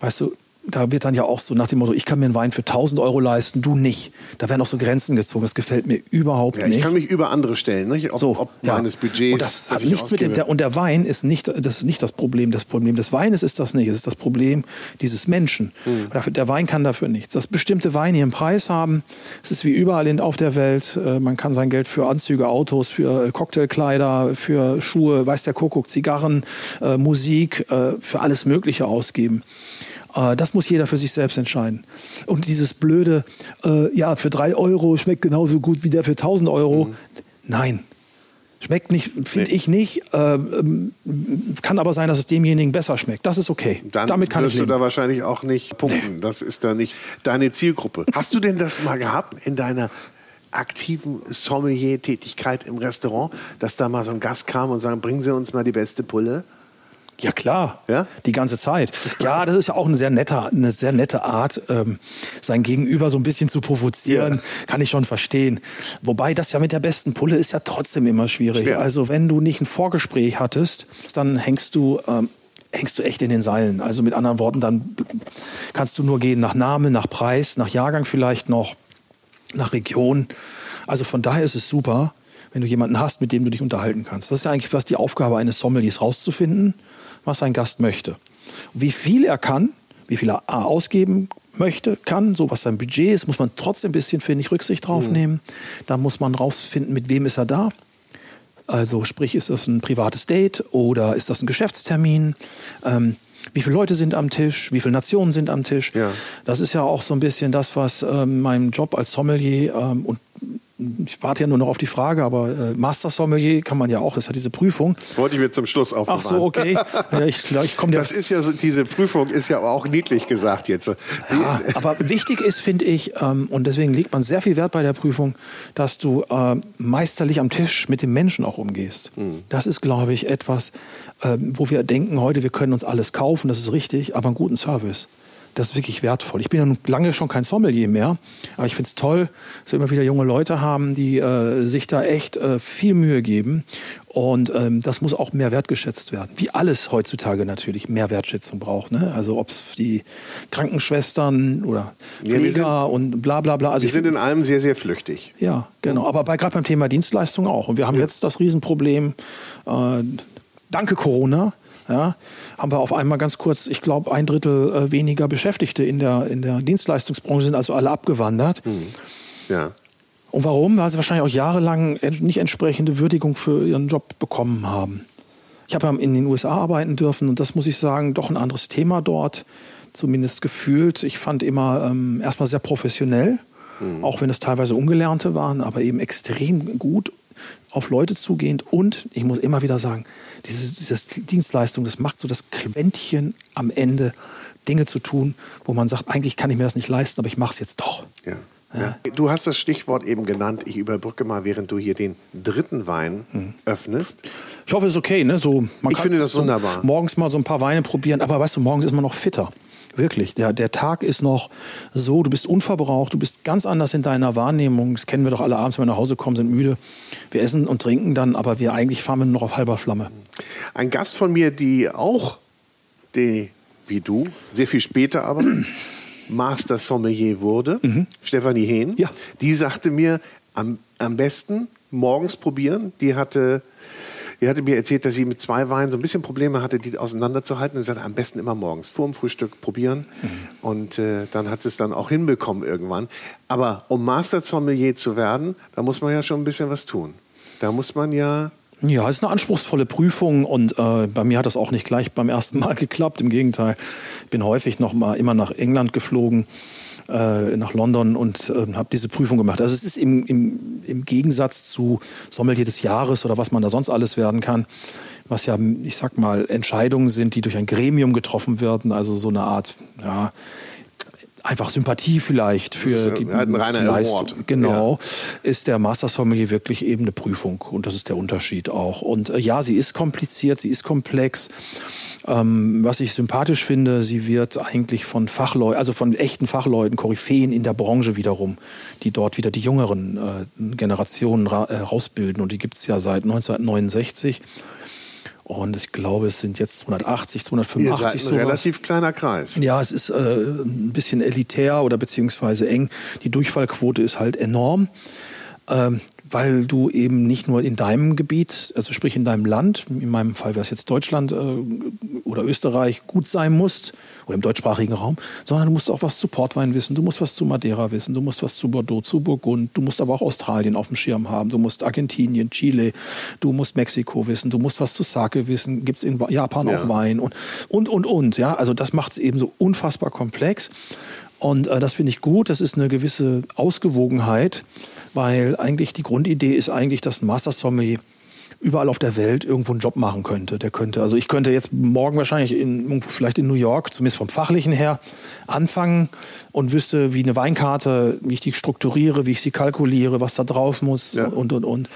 weißt du, da wird dann ja auch so nach dem Motto, ich kann mir einen Wein für 1000 Euro leisten, du nicht. Da werden auch so Grenzen gezogen. Das gefällt mir überhaupt Ja, nicht. ich kann mich über andere stellen, nicht? Ob, So, ob ja. meines Budgets. Und das hat ich nichts mit dem, der, und der Wein ist nicht, das ist nicht das Problem. Das Problem des Weines ist das nicht. Es ist das Problem dieses Menschen. Hm. Dafür, der Wein kann dafür nichts. Dass bestimmte Weine ihren Preis haben. Es ist wie überall in, auf der Welt. Äh, Man kann sein Geld für Anzüge, Autos, für äh, Cocktailkleider, für Schuhe, weiß der Kuckuck, Zigarren, äh, Musik, für alles Mögliche ausgeben. Äh, Das muss jeder für sich selbst entscheiden. Und dieses blöde, äh, ja, für drei Euro schmeckt genauso gut wie der für 1000 Euro. Hm. Nein. Schmeckt nicht, finde Nee. ich nicht. Äh, ähm, kann aber sein, dass es demjenigen besser schmeckt. Das ist okay. Dann Damit kann wirst ich du da wahrscheinlich auch nicht punkten. Das ist da nicht deine Zielgruppe. Hast du denn das mal gehabt in deiner aktiven Sommelier-Tätigkeit im Restaurant, dass da mal so ein Gast kam und sagt, bringen Sie uns mal die beste Pulle? Ja klar, Ja? die ganze Zeit. Ja, das ist ja auch eine sehr nette, eine sehr nette Art, ähm, sein Gegenüber so ein bisschen zu provozieren, kann ich schon verstehen. Wobei das ja mit der besten Pulle ist ja trotzdem immer schwierig. Schwer. Also wenn du nicht ein Vorgespräch hattest, dann hängst du ähm, hängst du echt in den Seilen. Also mit anderen Worten, dann kannst du nur gehen nach Name, nach Preis, nach Jahrgang vielleicht noch, nach Region. Also von daher ist es super, wenn du jemanden hast, mit dem du dich unterhalten kannst. Das ist ja eigentlich fast die Aufgabe eines Sommeliers, rauszufinden, was ein Gast möchte. Wie viel er kann, wie viel er A, ausgeben möchte, kann, so was sein Budget ist, muss man trotzdem ein bisschen, finde ich, Rücksicht drauf nehmen. Da muss man rausfinden, mit wem ist er da. Also sprich, ist das ein privates Date oder ist das ein Geschäftstermin? Ähm, wie viele Leute sind am Tisch? Wie viele Nationen sind am Tisch? Ja. Das ist ja auch so ein bisschen das, was ähm, meinem Job als Sommelier ähm, und ich warte ja nur noch auf die Frage, aber äh, Master Sommelier kann man ja auch, das ist ja diese Prüfung. Das wollte ich mir zum Schluss aufbewahren. Ach so, okay. Ja, ich ich komme Das ist ja so, diese Prüfung ist ja auch niedlich gesagt jetzt. Ja, aber wichtig ist, finde ich, ähm, und deswegen legt man sehr viel Wert bei der Prüfung, dass du ähm, meisterlich am Tisch mit dem Menschen auch umgehst. Das ist, glaube ich, etwas, ähm, wo wir denken heute, wir können uns alles kaufen, das ist richtig, aber einen guten Service. Das ist wirklich wertvoll. Ich bin ja nun lange schon kein Sommelier mehr, aber ich finde es toll, dass wir immer wieder junge Leute haben, die äh, sich da echt äh, viel Mühe geben. Und ähm, das muss auch mehr wertgeschätzt werden. Wie alles heutzutage natürlich mehr Wertschätzung braucht. Ne? Also ob es die Krankenschwestern oder Ja, wir Pfleger und bla bla bla. Also ich sind in allem sehr, sehr flüchtig. ja, genau. Aber bei, gerade beim Thema Dienstleistung auch. Und wir haben jetzt das Riesenproblem, äh, danke Corona, ja, haben wir auf einmal ganz kurz, ich glaube, ein Drittel äh, weniger Beschäftigte in der, in der Dienstleistungsbranche sind also alle abgewandert. Ja. Und warum? Weil sie wahrscheinlich auch jahrelang nicht entsprechende Würdigung für ihren Job bekommen haben. Ich habe ja in den USA arbeiten dürfen und das muss ich sagen, doch ein anderes Thema dort, zumindest gefühlt. Ich fand immer ähm, erstmal sehr professionell, auch wenn es teilweise Ungelernte waren, aber eben extrem gut auf Leute zugehend. Und ich muss immer wieder sagen, dieses, dieses Dienstleistung, das macht so das Quäntchen am Ende, Dinge zu tun, wo man sagt, eigentlich kann ich mir das nicht leisten, aber ich mache es jetzt doch. Ja. Ja. Du hast das Stichwort eben genannt. Ich überbrücke mal, während du hier den dritten Wein öffnest. Ich hoffe, es ist okay. Ne? So, man Ich finde das so wunderbar. Morgens mal so ein paar Weine probieren, aber weißt du, morgens ist man noch fitter. Wirklich. Der, der Tag ist noch so, du bist unverbraucht, du bist ganz anders in deiner Wahrnehmung. Das kennen wir doch alle abends, wenn wir nach Hause kommen, sind müde. Wir essen und trinken dann, aber wir eigentlich fahren wir nur noch auf halber Flamme. Ein Gast von mir, die auch, die, wie du, sehr viel später aber, Master Sommelier wurde, Stefanie Hehn, Mhm. Ja. die sagte mir, am, am besten morgens probieren. Die hatte, die hatte mir erzählt, dass sie mit zwei Weinen so ein bisschen Probleme hatte, die auseinanderzuhalten. Und sie sagte, am besten immer morgens, vor dem Frühstück probieren. Mhm. Und äh, dann hat sie es dann auch hinbekommen irgendwann. Aber um Master Sommelier zu werden, da muss man ja schon ein bisschen was tun. Da muss man ja Ja, es ist eine anspruchsvolle Prüfung und äh, bei mir hat das auch nicht gleich beim ersten Mal geklappt. Im Gegenteil, ich bin häufig noch mal immer nach England geflogen äh, nach London und äh, habe diese Prüfung gemacht. Also es ist im, im, im Gegensatz zu Sommelier des Jahres oder was man da sonst alles werden kann, was ja, ich sag mal, Entscheidungen sind, die durch ein Gremium getroffen werden, also so eine Art, ja, einfach Sympathie vielleicht für die, halt ein reiner Leistung. Award. Genau, ja. ist der Master Sommelier wirklich eben eine Prüfung und das ist der Unterschied auch. Und äh, ja, sie ist kompliziert, sie ist komplex. Ähm, was ich sympathisch finde, sie wird eigentlich von Fachleuten, also von echten Fachleuten, Koryphäen in der Branche wiederum, die dort wieder die jüngeren äh, Generationen ra äh, rausbilden. Und die gibt es ja seit 1969. Und ich glaube, es sind jetzt 280, 285. Ihr seid ein sowas. relativ kleiner Kreis. Ja, es ist äh, ein bisschen elitär oder beziehungsweise eng. Die Durchfallquote ist halt enorm. Ähm, weil du eben nicht nur in deinem Gebiet, also sprich in deinem Land, in meinem Fall wäre es jetzt Deutschland äh, oder Österreich, gut sein musst, oder im deutschsprachigen Raum, sondern du musst auch was zu Portwein wissen, du musst was zu Madeira wissen, du musst was zu Bordeaux, zu Burgund, du musst aber auch Australien auf dem Schirm haben, du musst Argentinien, Chile, du musst Mexiko wissen, du musst was zu Sake wissen, gibt es in Japan ja. auch Wein und, und, und, und. Ja? Also das macht es eben so unfassbar komplex. Und äh, das finde ich gut. Das ist eine gewisse Ausgewogenheit, weil eigentlich die Grundidee ist eigentlich, dass ein Master Sommelier überall auf der Welt irgendwo einen Job machen könnte. Der könnte, also ich könnte jetzt morgen wahrscheinlich in, vielleicht in New York, zumindest vom Fachlichen her, anfangen und wüsste, wie eine Weinkarte, wie ich die strukturiere, wie ich sie kalkuliere, was da drauf muss ja. und, und, und.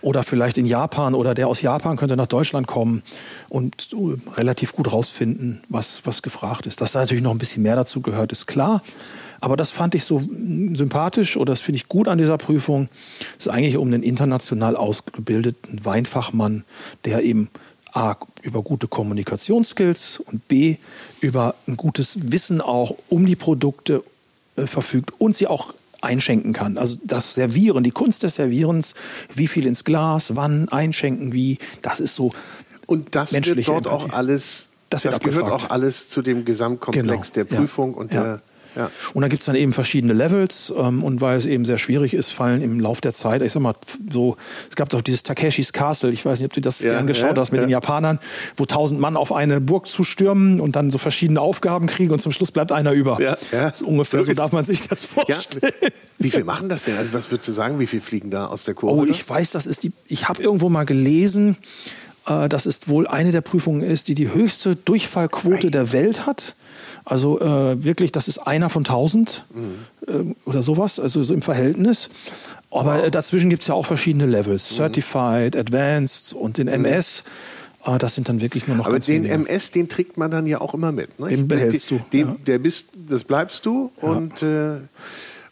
Oder vielleicht in Japan oder der aus Japan könnte nach Deutschland kommen und relativ gut rausfinden, was, was gefragt ist. Dass da natürlich noch ein bisschen mehr dazu gehört, ist klar. Aber das fand ich so sympathisch oder das finde ich gut an dieser Prüfung. Es ist eigentlich um einen international ausgebildeten Weinfachmann, der eben A, über gute Kommunikationsskills und B, über ein gutes Wissen auch um die Produkte äh, verfügt und sie auch einschenken kann. Also das Servieren, die Kunst des Servierens, wie viel ins Glas, wann einschenken, wie, das ist so. Und das wird dort Empathie. auch alles, das, das gehört auch alles zu dem Gesamtkomplex genau. der Prüfung ja. und ja. der ja. Und da gibt es dann eben verschiedene Levels ähm, und weil es eben sehr schwierig ist, fallen im Lauf der Zeit, ich sag mal, so, es gab doch dieses Takeshis Castle, ich weiß nicht, ob du das ja, angeschaut ja, hast mit den Japanern, wo tausend Mann auf eine Burg zustürmen und dann so verschiedene Aufgaben kriegen und zum Schluss bleibt einer über. Ja. Das ist ungefähr so, darf man sich das vorstellen. Wie viel machen das denn? Also was würdest du sagen, wie viel fliegen da aus der Kurve? Oh, ich weiß, das ist die, ich habe irgendwo mal gelesen, äh, dass es wohl eine der Prüfungen ist, die die höchste Durchfallquote der Welt hat. Also äh, wirklich, das ist einer von tausend mhm. äh, oder sowas, also so im Verhältnis. Aber wow. Äh, dazwischen gibt es ja auch verschiedene Levels. Mhm. Certified, Advanced und den MS. Mhm. das sind dann wirklich nur noch Aber den wenige. MS, den trägt man dann ja auch immer mit. Ne? Den behältst du. Den, ja. Der bist, das bleibst du. Ja. Und, äh,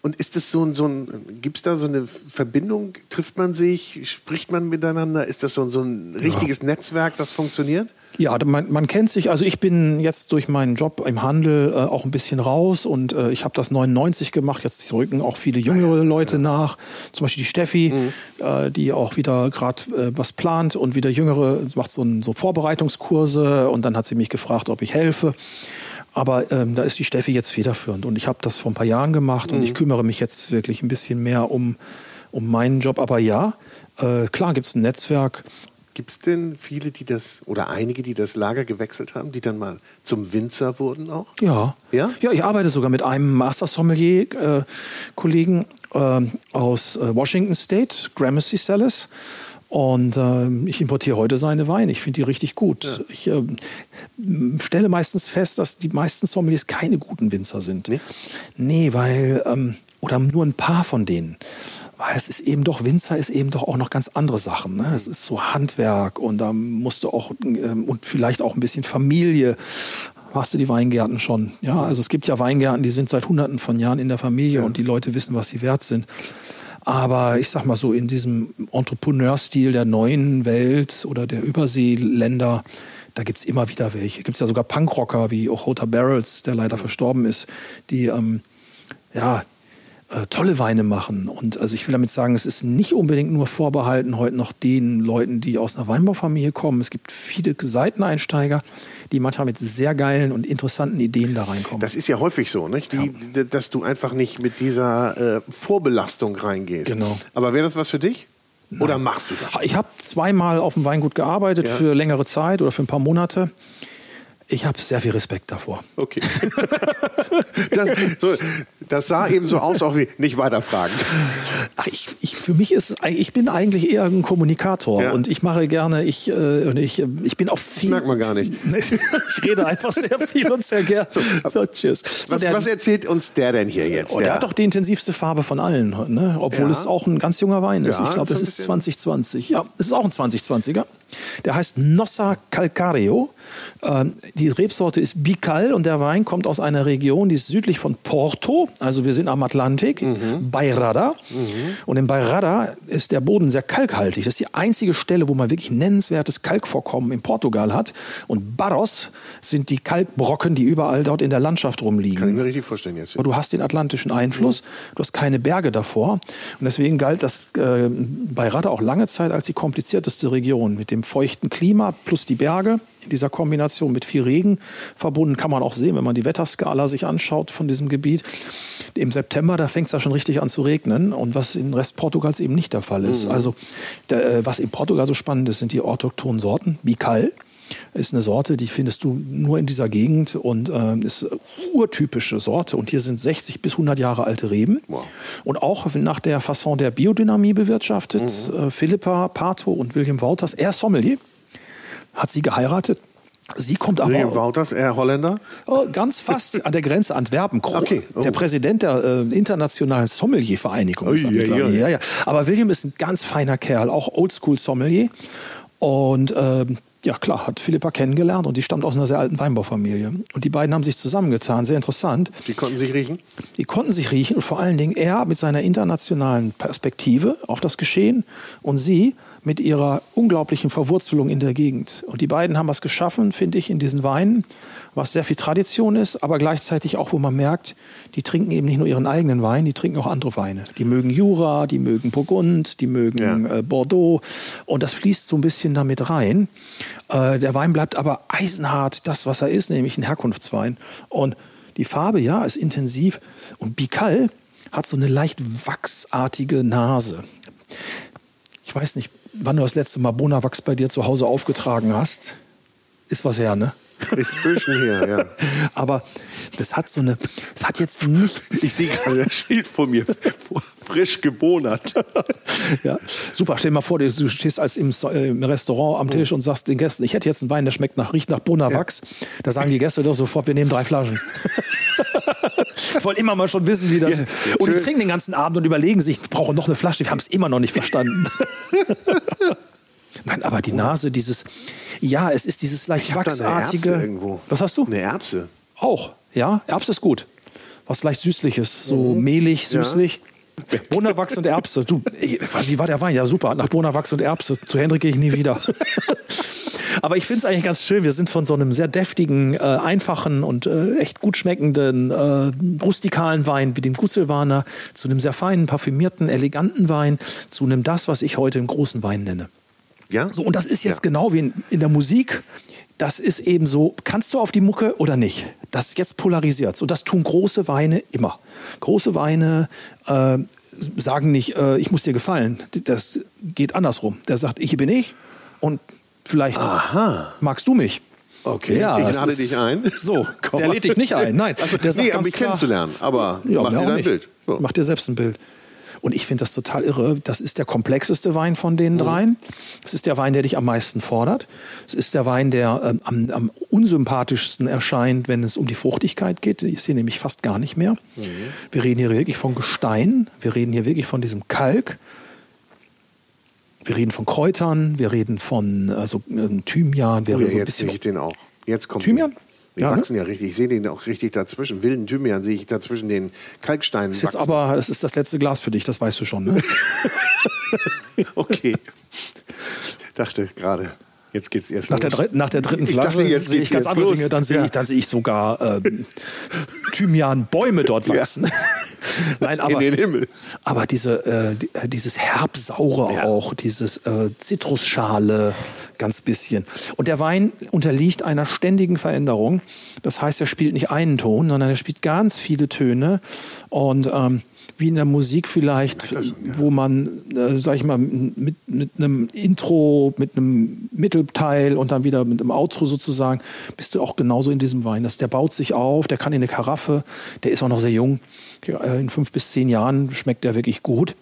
und ist das so ein, so ein gibt es da so eine Verbindung? Trifft man sich? Spricht man miteinander? Ist das so, so ein richtiges ja. Netzwerk, das funktioniert? Ja, man, man, kennt sich. Also ich bin jetzt durch meinen Job im Handel äh, auch ein bisschen raus und äh, ich habe das 99 gemacht. Jetzt rücken auch viele jüngere Leute nach. Zum Beispiel die Steffi, mhm. äh, die auch wieder gerade äh, was plant und wieder jüngere macht so, ein, so, Vorbereitungskurse und dann hat sie mich gefragt, ob ich helfe. Aber ähm, da ist die Steffi jetzt federführend und ich habe das vor ein paar Jahren gemacht mhm. und ich kümmere mich jetzt wirklich ein bisschen mehr um, um meinen Job. Aber ja, äh, klar gibt es ein Netzwerk Gibt es denn viele, die das, oder einige, die das Lager gewechselt haben, die dann mal zum Winzer wurden auch? Ja. Ja, ja ich arbeite sogar mit einem Master Sommelier-Kollegen äh, äh, aus Washington State, Gramercy Cellars. Und äh, ich importiere heute seine Weine. Ich finde die richtig gut. Ja. Ich äh, stelle meistens fest, dass die meisten Sommeliers keine guten Winzer sind. Nee, nee weil, ähm, oder nur ein paar von denen weil es ist eben doch, Winzer ist eben doch auch noch ganz andere Sachen. Ne? Es ist so Handwerk und da musst du auch, ähm, und vielleicht auch ein bisschen Familie. Hast du die Weingärten schon? Ja, also es gibt ja Weingärten, die sind seit hunderten von Jahren in der Familie ja. und die Leute wissen, was sie wert sind. Aber ich sag mal so, in diesem Entrepreneurstil der neuen Welt oder der Überseeländer, da gibt es immer wieder welche. Gibt es ja sogar Punkrocker wie Ochota Barrels, der leider verstorben ist, die ähm, ja, äh, tolle Weine machen. Und also ich will damit sagen, es ist nicht unbedingt nur vorbehalten heute noch den Leuten, die aus einer Weinbaufamilie kommen. Es gibt viele Seiteneinsteiger, die manchmal mit sehr geilen und interessanten Ideen da reinkommen. Das ist ja häufig so, nicht? Die, ja. dass du einfach nicht mit dieser äh, Vorbelastung reingehst. Genau. Aber wäre das was für dich? Nein. Oder machst du das? Ich habe zweimal auf dem Weingut gearbeitet ja. für längere Zeit oder für ein paar Monate Ich habe sehr viel Respekt davor. Okay. das, so, das sah eben so aus, auch wie nicht weiterfragen. Ach, ich, ich, für mich ist ich bin eigentlich eher ein Kommunikator ja. und ich mache gerne, ich, äh, ich, ich bin auch viel. Das merkt man gar nicht. ich rede einfach sehr viel und sehr gerne. So, so, tschüss. So, was, der, was, erzählt uns der denn hier jetzt? Oh, der, der hat doch die intensivste Farbe von allen, ne? obwohl ja. es auch ein ganz junger Wein ist. Ja, ich glaube, es ist 2020. Ja, es ist auch ein 2020er. Der heißt Nossa Calcareo. Ähm, die Rebsorte ist Bical und der Wein kommt aus einer Region, die ist südlich von Porto, also wir sind am Atlantik, mhm. Bairrada. Mhm. Und in Bairrada ist der Boden sehr kalkhaltig. Das ist die einzige Stelle, wo man wirklich nennenswertes Kalkvorkommen in Portugal hat. Und Barros sind die Kalkbrocken, die überall dort in der Landschaft rumliegen. Kann ich mir richtig vorstellen jetzt. Aber du hast den atlantischen Einfluss, mhm. du hast keine Berge davor. Und deswegen galt das äh, Bairrada auch lange Zeit als die komplizierteste Region mit dem dem feuchten Klima plus die Berge in dieser Kombination mit viel Regen verbunden, kann man auch sehen, wenn man die Wetterskala sich anschaut von diesem Gebiet. Im September, da fängt es ja schon richtig an zu regnen und was im Rest Portugals eben nicht der Fall ist. Mhm. Also der, äh, was in Portugal so spannend ist, sind die autochthonen Sorten. Bical ist eine Sorte, die findest du nur in dieser Gegend und äh, ist urtypische Sorte. Und hier sind 60 bis 100 Jahre alte Reben. Wow. Und auch nach der Fasson der Biodynamie bewirtschaftet. Mhm. Äh, Philippa Pato und William Wouters, er Sommelier, hat sie geheiratet. Sie kommt aber. William Wouters, er Holländer? Oh, ganz fast an der Grenze Antwerpen. Okay. Oh. Der Präsident der äh, Internationalen Sommelier-Vereinigung. Oh, ja, ja. ja, ja. Aber William ist ein ganz feiner Kerl, auch Oldschool-Sommelier. Und äh, ja klar, hat Philippa kennengelernt und die stammt aus einer sehr alten Weinbaufamilie. Und die beiden haben sich zusammengetan, sehr interessant. Die konnten sich riechen? Die konnten sich riechen und vor allen Dingen er mit seiner internationalen Perspektive auf das Geschehen und sie mit ihrer unglaublichen Verwurzelung in der Gegend. Und die beiden haben was geschaffen, finde ich, in diesen Weinen, was sehr viel Tradition ist, aber gleichzeitig auch, wo man merkt, die trinken eben nicht nur ihren eigenen Wein, die trinken auch andere Weine. Die mögen Jura, die mögen Burgund, die mögen ja. äh, Bordeaux und das fließt so ein bisschen damit rein. Äh, der Wein bleibt aber eisenhart das, was er ist, nämlich ein Herkunftswein. Und die Farbe, ja, ist intensiv und Bical hat so eine leicht wachsartige Nase. Ich weiß nicht, wann du das letzte Mal Bonawachs bei dir zu Hause aufgetragen hast. Ist was her, ne? Ist zwischen hier, ja. Aber das hat so eine, das hat jetzt nicht. Ich sehe gerade das Schild vor mir, frisch gebonert. ja, super. Stell dir mal vor, du stehst als im, im Restaurant am Tisch und sagst den Gästen, ich hätte jetzt einen Wein, der schmeckt nach, riecht nach Bonawachs. Ja. Da sagen die Gäste doch sofort, wir nehmen drei Flaschen. ich wollte immer mal schon wissen, wie das. Ja, und die trinken den ganzen Abend und überlegen sich, brauchen noch eine Flasche. Wir haben es immer noch nicht verstanden. Nein, aber die Nase, dieses, ja, es ist dieses leicht wachsartige. irgendwo. Was hast du? Eine Erbse. Auch, ja. Erbse ist gut. Was leicht süßliches, so mhm. mehlig, süßlich. Ja. Bonawachs und Erbse. Du, wie war der Wein? Ja, super. Nach Bonawachs und Erbse. Zu Hendrik gehe ich nie wieder. Aber ich finde es eigentlich ganz schön. Wir sind von so einem sehr deftigen, äh, einfachen und äh, echt gut schmeckenden, äh, rustikalen Wein wie dem Gutzelwaner zu einem sehr feinen, parfümierten, eleganten Wein zu einem das, was ich heute einen großen Wein nenne. Ja? So, und das ist jetzt ja. genau wie in, in der Musik. Das ist eben so, kannst du auf die Mucke oder nicht? Das ist jetzt polarisiert. Und das tun große Weine immer. Große Weine äh, sagen nicht, äh, ich muss dir gefallen. Das geht andersrum. Der sagt, ich bin ich und vielleicht Aha. magst du mich. Okay, ja, ich lade dich ein. So, der lädt dich nicht ein. Nein, also, der sagt nee, um mich kennenzulernen. Aber ja, mach dir dein Bild. So. Mach dir selbst ein Bild. Und ich finde das total irre. Das ist der komplexeste Wein von den mhm. dreien. Es ist der Wein, der dich am meisten fordert. Es ist der Wein, der ähm, am, am, unsympathischsten erscheint, wenn es um die Fruchtigkeit geht. Die ist hier nämlich fast gar nicht mehr. Mhm. Wir reden hier wirklich von Gestein. Wir reden hier wirklich von diesem Kalk. Wir reden von Kräutern. Wir reden von also, Thymian. Wir oh, reden so ein bisschen ich den auch. Jetzt kommt Thymian? Die ja, wachsen ne? ja richtig. Ich sehe den auch richtig dazwischen. Wilden Thymian sehe ich dazwischen den Kalksteinen. Das ist aber das ist das letzte Glas für dich, das weißt du schon. Ne? okay. Dachte gerade. Jetzt geht's erst nach los. Der, nach der dritten Flasche dachte, jetzt sehe ich ganz andere los. Dinge. Dann sehe ja. ich, dann sehe ich sogar ähm, Thymian-Bäume dort wachsen. Ja. Nein, aber, In den Himmel. aber diese, äh, äh dieses Herbsaure ja. auch, dieses äh, Zitrusschale, ganz bisschen. Und der Wein unterliegt einer ständigen Veränderung. Das heißt, er spielt nicht einen Ton, sondern er spielt ganz viele Töne. Und ähm, wie in der Musik vielleicht, schon, ja. wo man, äh, sag ich mal, mit, mit einem Intro, mit einem Mittelteil und dann wieder mit einem Outro sozusagen, bist du auch genauso in diesem Wein. Das, der baut sich auf, der kann in eine Karaffe, der ist auch noch sehr jung. In fünf bis zehn Jahren schmeckt der wirklich gut.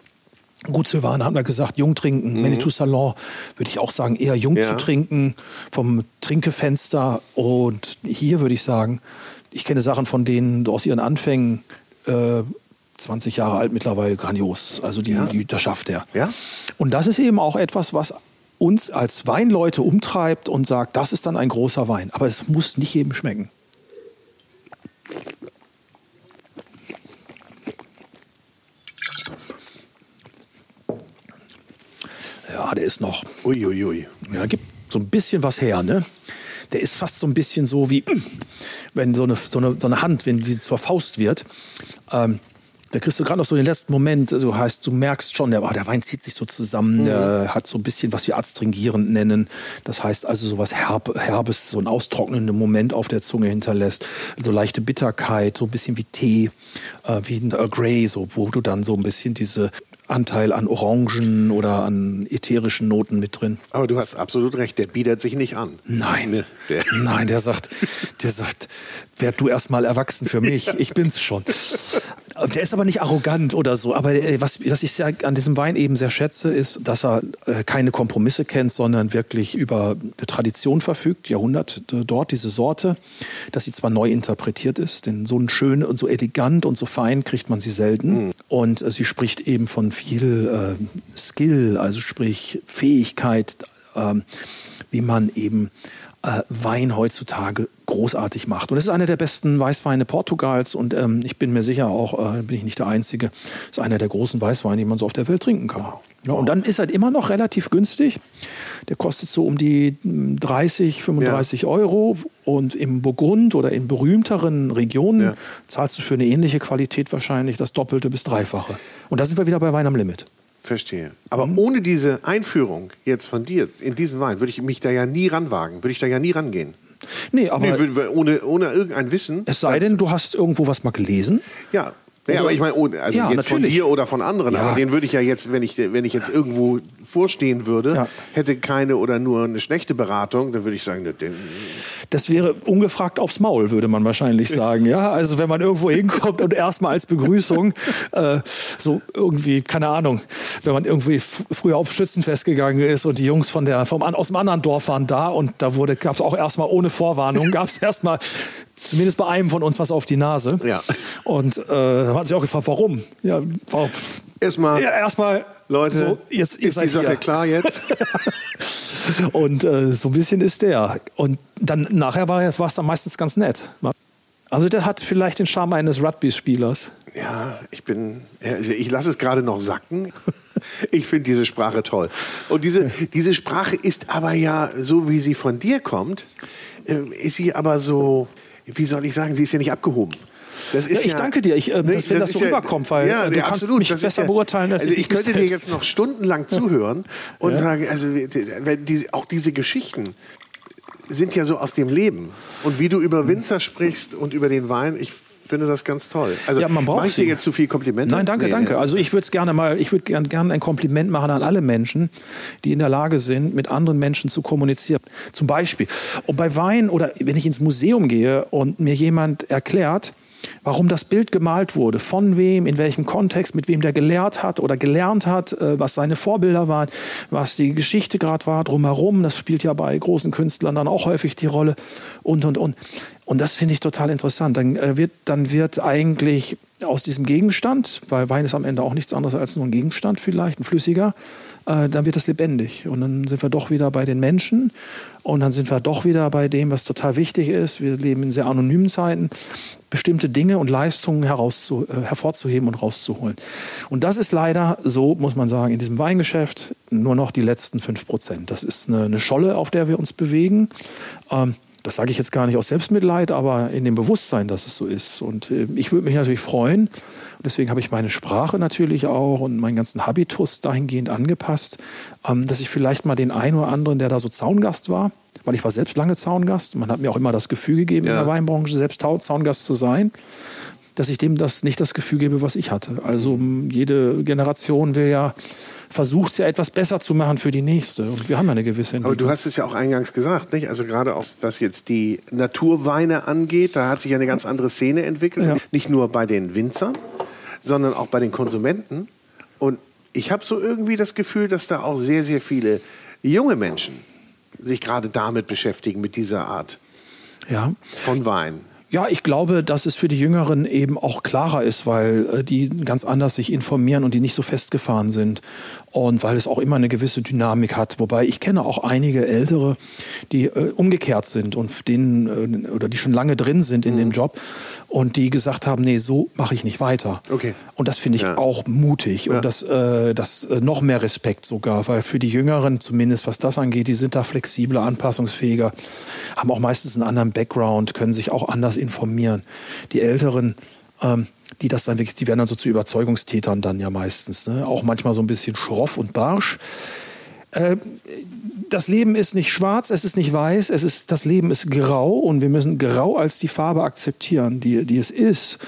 Gut, Silvana haben wir gesagt, jung trinken. Mhm. Manitou Salon würde ich auch sagen, eher jung ja. zu trinken, vom Trinkefenster. Und hier würde ich sagen, ich kenne Sachen von denen aus ihren Anfängen, äh, 20 Jahre alt mittlerweile, grandios. Also die, ja. die, das schafft er. Ja? Und das ist eben auch etwas, was uns als Weinleute umtreibt und sagt, das ist dann ein großer Wein. Aber es muss nicht jedem schmecken. Ja, der ist noch. Uiuiui. Ui, ui. Ja, gibt so ein bisschen was her, ne? Der ist fast so ein bisschen so wie, wenn so eine, so eine, so eine Hand, wenn die zur Faust wird. Ähm, da kriegst du gerade noch so den letzten Moment, so heißt, du merkst schon, der, oh, der Wein zieht sich so zusammen, mhm. der hat so ein bisschen, was wir adstringierend nennen. Das heißt also so was Herb, Herbes, so ein austrocknenden Moment auf der Zunge hinterlässt. So leichte Bitterkeit, so ein bisschen wie Tee, äh, wie ein Earl Grey, so, wo du dann so ein bisschen diese Anteil an Orangen oder an ätherischen Noten mit drin. Aber du hast absolut recht, der bietet sich nicht an. Nein, ne, der. nein, der sagt, der sagt, werd du erst mal erwachsen für mich, ich bin's schon. Der ist aber nicht arrogant oder so. Aber äh, was, was ich sehr, an diesem Wein eben sehr schätze, ist, dass er äh, keine Kompromisse kennt, sondern wirklich über eine Tradition verfügt, Jahrhundert äh, dort, diese Sorte, dass sie zwar neu interpretiert ist, denn so schön und so elegant und so fein kriegt man sie selten. Mhm. Und sie spricht eben von viel äh, Skill, also sprich Fähigkeit, äh, wie man eben äh, Wein heutzutage großartig macht. Und es ist einer der besten Weißweine Portugals und ähm, ich bin mir sicher auch, äh, bin ich nicht der Einzige, ist einer der großen Weißweine, die man so auf der Welt trinken kann. Ja, und dann ist er immer noch relativ günstig. Der kostet so um die 30, 35 ja. Euro. Und im Burgund oder in berühmteren Regionen ja. zahlst du für eine ähnliche Qualität wahrscheinlich das Doppelte bis Dreifache. Und da sind wir wieder bei Wein am Limit. Verstehe. Aber mhm. ohne diese Einführung jetzt von dir in diesen Wein würde ich mich da ja nie ranwagen, würde ich da ja nie rangehen. Nee, aber nee, ohne, ohne irgendein Wissen. Es sei denn, du hast irgendwo was mal gelesen. Ja, ja, aber ich meine, oh, also ja, jetzt natürlich. von dir oder von anderen, ja. aber den würde ich ja jetzt, wenn ich, wenn ich jetzt irgendwo vorstehen würde, ja. hätte keine oder nur eine schlechte Beratung, dann würde ich sagen, den das wäre ungefragt aufs Maul, würde man wahrscheinlich sagen. Ja, also wenn man irgendwo hinkommt und erstmal als Begrüßung äh, so irgendwie, keine Ahnung, wenn man irgendwie früher auf Schützenfest gegangen ist und die Jungs von der, vom, aus dem anderen Dorf waren da und da wurde, gab es auch erstmal ohne Vorwarnung, gab es erstmal zumindest bei einem von uns was auf die Nase. Ja. Und äh, da hat sich auch gefragt, warum? Ja, warum? Erstmal. Ja, erstmal. Leute, so, jetzt, ist die Sache hier. klar jetzt? und äh, so ein bisschen ist der. Und dann nachher war es dann meistens ganz nett. Also der hat vielleicht den Charme eines Rugby-Spielers. Ja, ich bin, ich lasse es gerade noch sacken. Ich finde diese Sprache toll. Und diese, diese Sprache ist aber ja, so wie sie von dir kommt, äh, ist sie aber so, wie soll ich sagen, sie ist ja nicht abgehoben. Ja, ich ja, danke dir, ich, äh, ne, dass, wenn das, das so ja, rüberkommt, weil ja, du ja, kannst absolut. mich besser beurteilen als also ich. Ich könnte dir jetzt noch stundenlang zuhören und sagen, also die, auch diese Geschichten sind ja so aus dem Leben. Und wie du über Winzer sprichst und über den Wein, ich finde das ganz toll. Also ja, man braucht ich dir jetzt zu viel Komplimente? Nein, danke, nee, danke. Also ich würde es gerne mal, ich würde gerne gern ein Kompliment machen an alle Menschen, die in der Lage sind, mit anderen Menschen zu kommunizieren. Zum Beispiel, und bei Wein oder wenn ich ins Museum gehe und mir jemand erklärt, warum das Bild gemalt wurde, von wem, in welchem Kontext, mit wem der gelehrt hat oder gelernt hat, äh, was seine Vorbilder waren, was die Geschichte gerade war drumherum. Das spielt ja bei großen Künstlern dann auch häufig die Rolle und, und, und. Und das finde ich total interessant. Dann äh, wird, dann wird eigentlich aus diesem Gegenstand, weil Wein ist am Ende auch nichts anderes als nur ein Gegenstand vielleicht, ein flüssiger, äh, dann wird das lebendig. Und dann sind wir doch wieder bei den Menschen und dann sind wir doch wieder bei dem, was total wichtig ist. Wir leben in sehr anonymen Zeiten, bestimmte Dinge und Leistungen herauszu, äh, hervorzuheben und rauszuholen. Und das ist leider so, muss man sagen, in diesem Weingeschäft nur noch die letzten fünf Prozent. Das ist eine, eine, Scholle, auf der wir uns bewegen. Ähm, das sage ich jetzt gar nicht aus Selbstmitleid, aber in dem Bewusstsein, dass es so ist. Und äh, ich würde mich natürlich freuen. deswegen habe ich meine Sprache natürlich auch und meinen ganzen Habitus dahingehend angepasst, ähm, dass ich vielleicht mal den einen oder anderen, der da so Zaungast war, weil ich war selbst lange Zaungast. Man hat mir auch immer das Gefühl gegeben, ja. in der Weinbranche selbst Zaungast zu sein dass ich dem das nicht das Gefühl gebe, was ich hatte. Also jede Generation will ja versucht ja etwas besser zu machen für die nächste. Und wir haben ja eine gewisse Entwicklung. Aber du hast es ja auch eingangs gesagt, nicht? Also gerade auch was jetzt die Naturweine angeht, da hat sich eine ganz andere Szene entwickelt. Ja. Nicht nur bei den Winzern, sondern auch bei den Konsumenten. Und ich habe so irgendwie das Gefühl, dass da auch sehr, sehr viele junge Menschen sich gerade damit beschäftigen, mit dieser Art ja. von Wein. Ja, ich glaube, dass es für die Jüngeren eben auch klarer ist, weil äh, die ganz anders sich informieren und die nicht so festgefahren sind. Und weil es auch immer eine gewisse Dynamik hat. Wobei ich kenne auch einige Ältere, die äh, umgekehrt sind und denen, äh, oder die schon lange drin sind in mhm. dem Job und die gesagt haben, nee, so mache ich nicht weiter. Okay. Und das finde ich ja. auch mutig ja. und das, äh, das äh, noch mehr Respekt sogar, weil für die Jüngeren, zumindest was das angeht, die sind da flexibler, anpassungsfähiger, haben auch meistens einen anderen Background, können sich auch anders informieren. Die Älteren, ähm, die das dann wirklich, die werden dann so zu Überzeugungstätern dann ja meistens, ne? auch manchmal so ein bisschen schroff und barsch. Äh, das Leben ist nicht schwarz, es ist nicht weiß, es ist, das Leben ist grau und wir müssen grau als die Farbe akzeptieren, die, die es ist.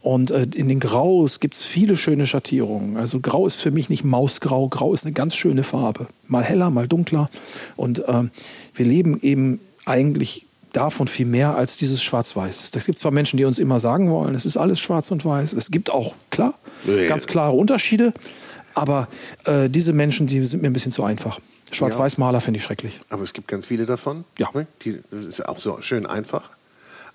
Und äh, in den Graus gibt es viele schöne Schattierungen. Also Grau ist für mich nicht Mausgrau, Grau ist eine ganz schöne Farbe. Mal heller, mal dunkler. Und äh, wir leben eben eigentlich davon viel mehr als dieses Schwarz-Weiß. Es gibt zwar Menschen, die uns immer sagen wollen, es ist alles schwarz und weiß. Es gibt auch, klar, ganz klare Unterschiede. Aber äh, diese Menschen, die sind mir ein bisschen zu einfach. Schwarz-Weiß-Maler finde ich schrecklich. Aber es gibt ganz viele davon. Ja. Ne? Die, das ist auch so schön einfach.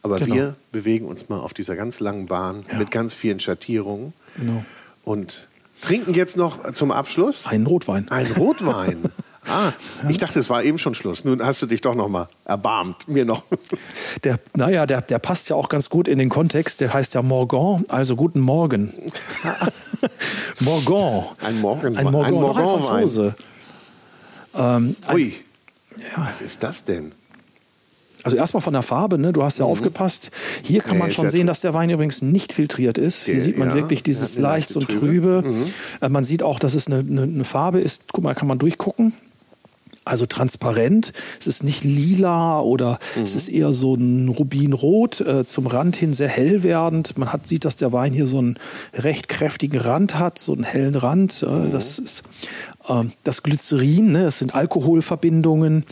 Aber genau. wir bewegen uns mal auf dieser ganz langen Bahn ja. mit ganz vielen Schattierungen. Genau. Und trinken jetzt noch zum Abschluss einen Rotwein. Ein Rotwein. Ah, ich dachte, es war eben schon Schluss. Nun hast du dich doch noch mal erbarmt, mir noch. Der, naja, der, der passt ja auch ganz gut in den Kontext. Der heißt ja Morgan, also guten Morgen. Morgan. Ein Morgen. Ein Morgan, ein Morgan ein Franzose. Ähm, Ui, ja. was ist das denn? Also erstmal von der Farbe, ne? du hast ja mhm. aufgepasst. Hier kann nee, man schon sehen, dass der Wein übrigens nicht filtriert ist. Hier sieht man ja, wirklich dieses leicht und trübe. Mhm. Äh, man sieht auch, dass es eine, eine, eine, Farbe ist. Guck mal, kann man durchgucken. Also transparent. Es ist nicht lila oder mhm. es ist eher so ein Rubinrot, äh, zum Rand hin sehr hell werdend. Man hat, sieht, dass der Wein hier so einen recht kräftigen Rand hat, so einen hellen Rand. Äh, mhm. Das ist ähm, das Glycerin, ne, das sind Alkoholverbindungen,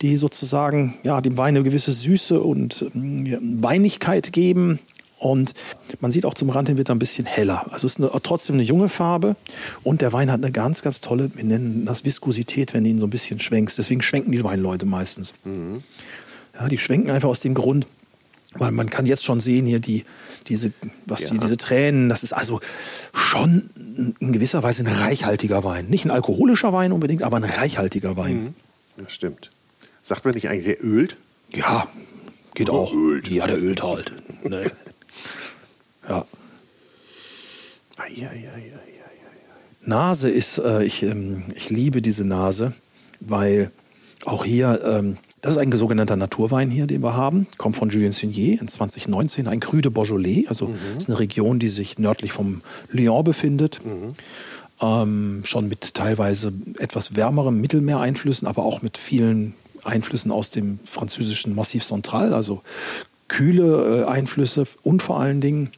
die sozusagen ja, dem Wein eine gewisse Süße und ähm, Weinigkeit geben. Und man sieht auch zum Rand hin wird er ein bisschen heller. Also es ist eine, trotzdem eine junge Farbe. Und der Wein hat eine ganz, ganz tolle, wir nennen das Viskosität, wenn du ihn so ein bisschen schwenkst. Deswegen schwenken die Weinleute meistens. Mhm. Ja, die schwenken einfach aus dem Grund, weil man kann jetzt schon sehen hier die, diese, was ja. die, diese Tränen, das ist also schon in gewisser Weise ein reichhaltiger Wein. Nicht ein alkoholischer Wein unbedingt, aber ein reichhaltiger Wein. Mhm. Das stimmt. Sagt man nicht eigentlich, der ölt? Ja, geht Oder auch. Ölt. Ja, der ölt halt. nee. Ja. Ja, ja, ja, Nase ist, äh, ich, ähm, ich liebe diese Nase, weil auch hier ähm, das ist ein sogenannter Naturwein hier, den wir haben. Kommt von Julien Signier in 2019. Ein Cru de Beaujolais. Also mhm. ist eine Region, die sich nördlich vom Lyon befindet. Mhm. Ähm, schon mit teilweise etwas wärmerem Mittelmeereinflüssen, aber auch mit vielen Einflüssen aus dem französischen Massiv Central. Also kühle äh, Einflüsse und vor allen Dingen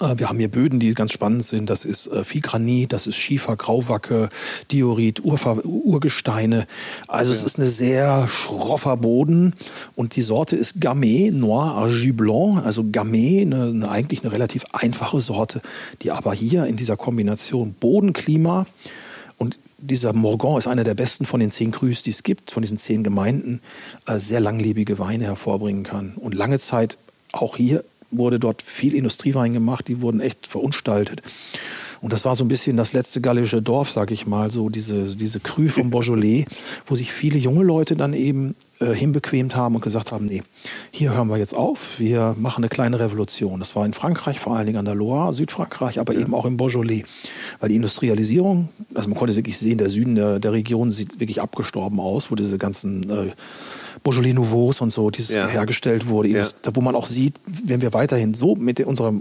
äh, wir haben hier Böden, die ganz spannend sind. Das ist äh, Viehgranit, das ist Schiefer, Grauwacke, Diorit, Urver Urgesteine. Also ja. es ist ein sehr schroffer Boden und die Sorte ist Gamay Noir Argis Blanc. Also Gamay, eine, eine, eigentlich eine relativ einfache Sorte, die aber hier in dieser Kombination Bodenklima dieser Morgon ist einer der besten von den zehn Crus, die es gibt, von diesen zehn Gemeinden, äh, sehr langlebige Weine hervorbringen kann. Und lange Zeit auch hier wurde dort viel Industriewein gemacht, die wurden echt verunstaltet. Und das war so ein bisschen das letzte gallische Dorf, sag ich mal, so diese, diese Cru vom Beaujolais, wo sich viele junge Leute dann eben äh, hinbequemt haben und gesagt haben, nee, hier hören wir jetzt auf, wir machen eine kleine Revolution. Das war in Frankreich, vor allen Dingen an der Loire, Südfrankreich, aber ja. eben auch im Beaujolais. Weil die Industrialisierung, also man konnte wirklich sehen, der Süden der, der Region sieht wirklich abgestorben aus, wo diese ganzen äh, Beaujolais Nouveaux und so, dieses ja. hergestellt wurde, ja. wo man auch sieht, wenn wir weiterhin so mit unserer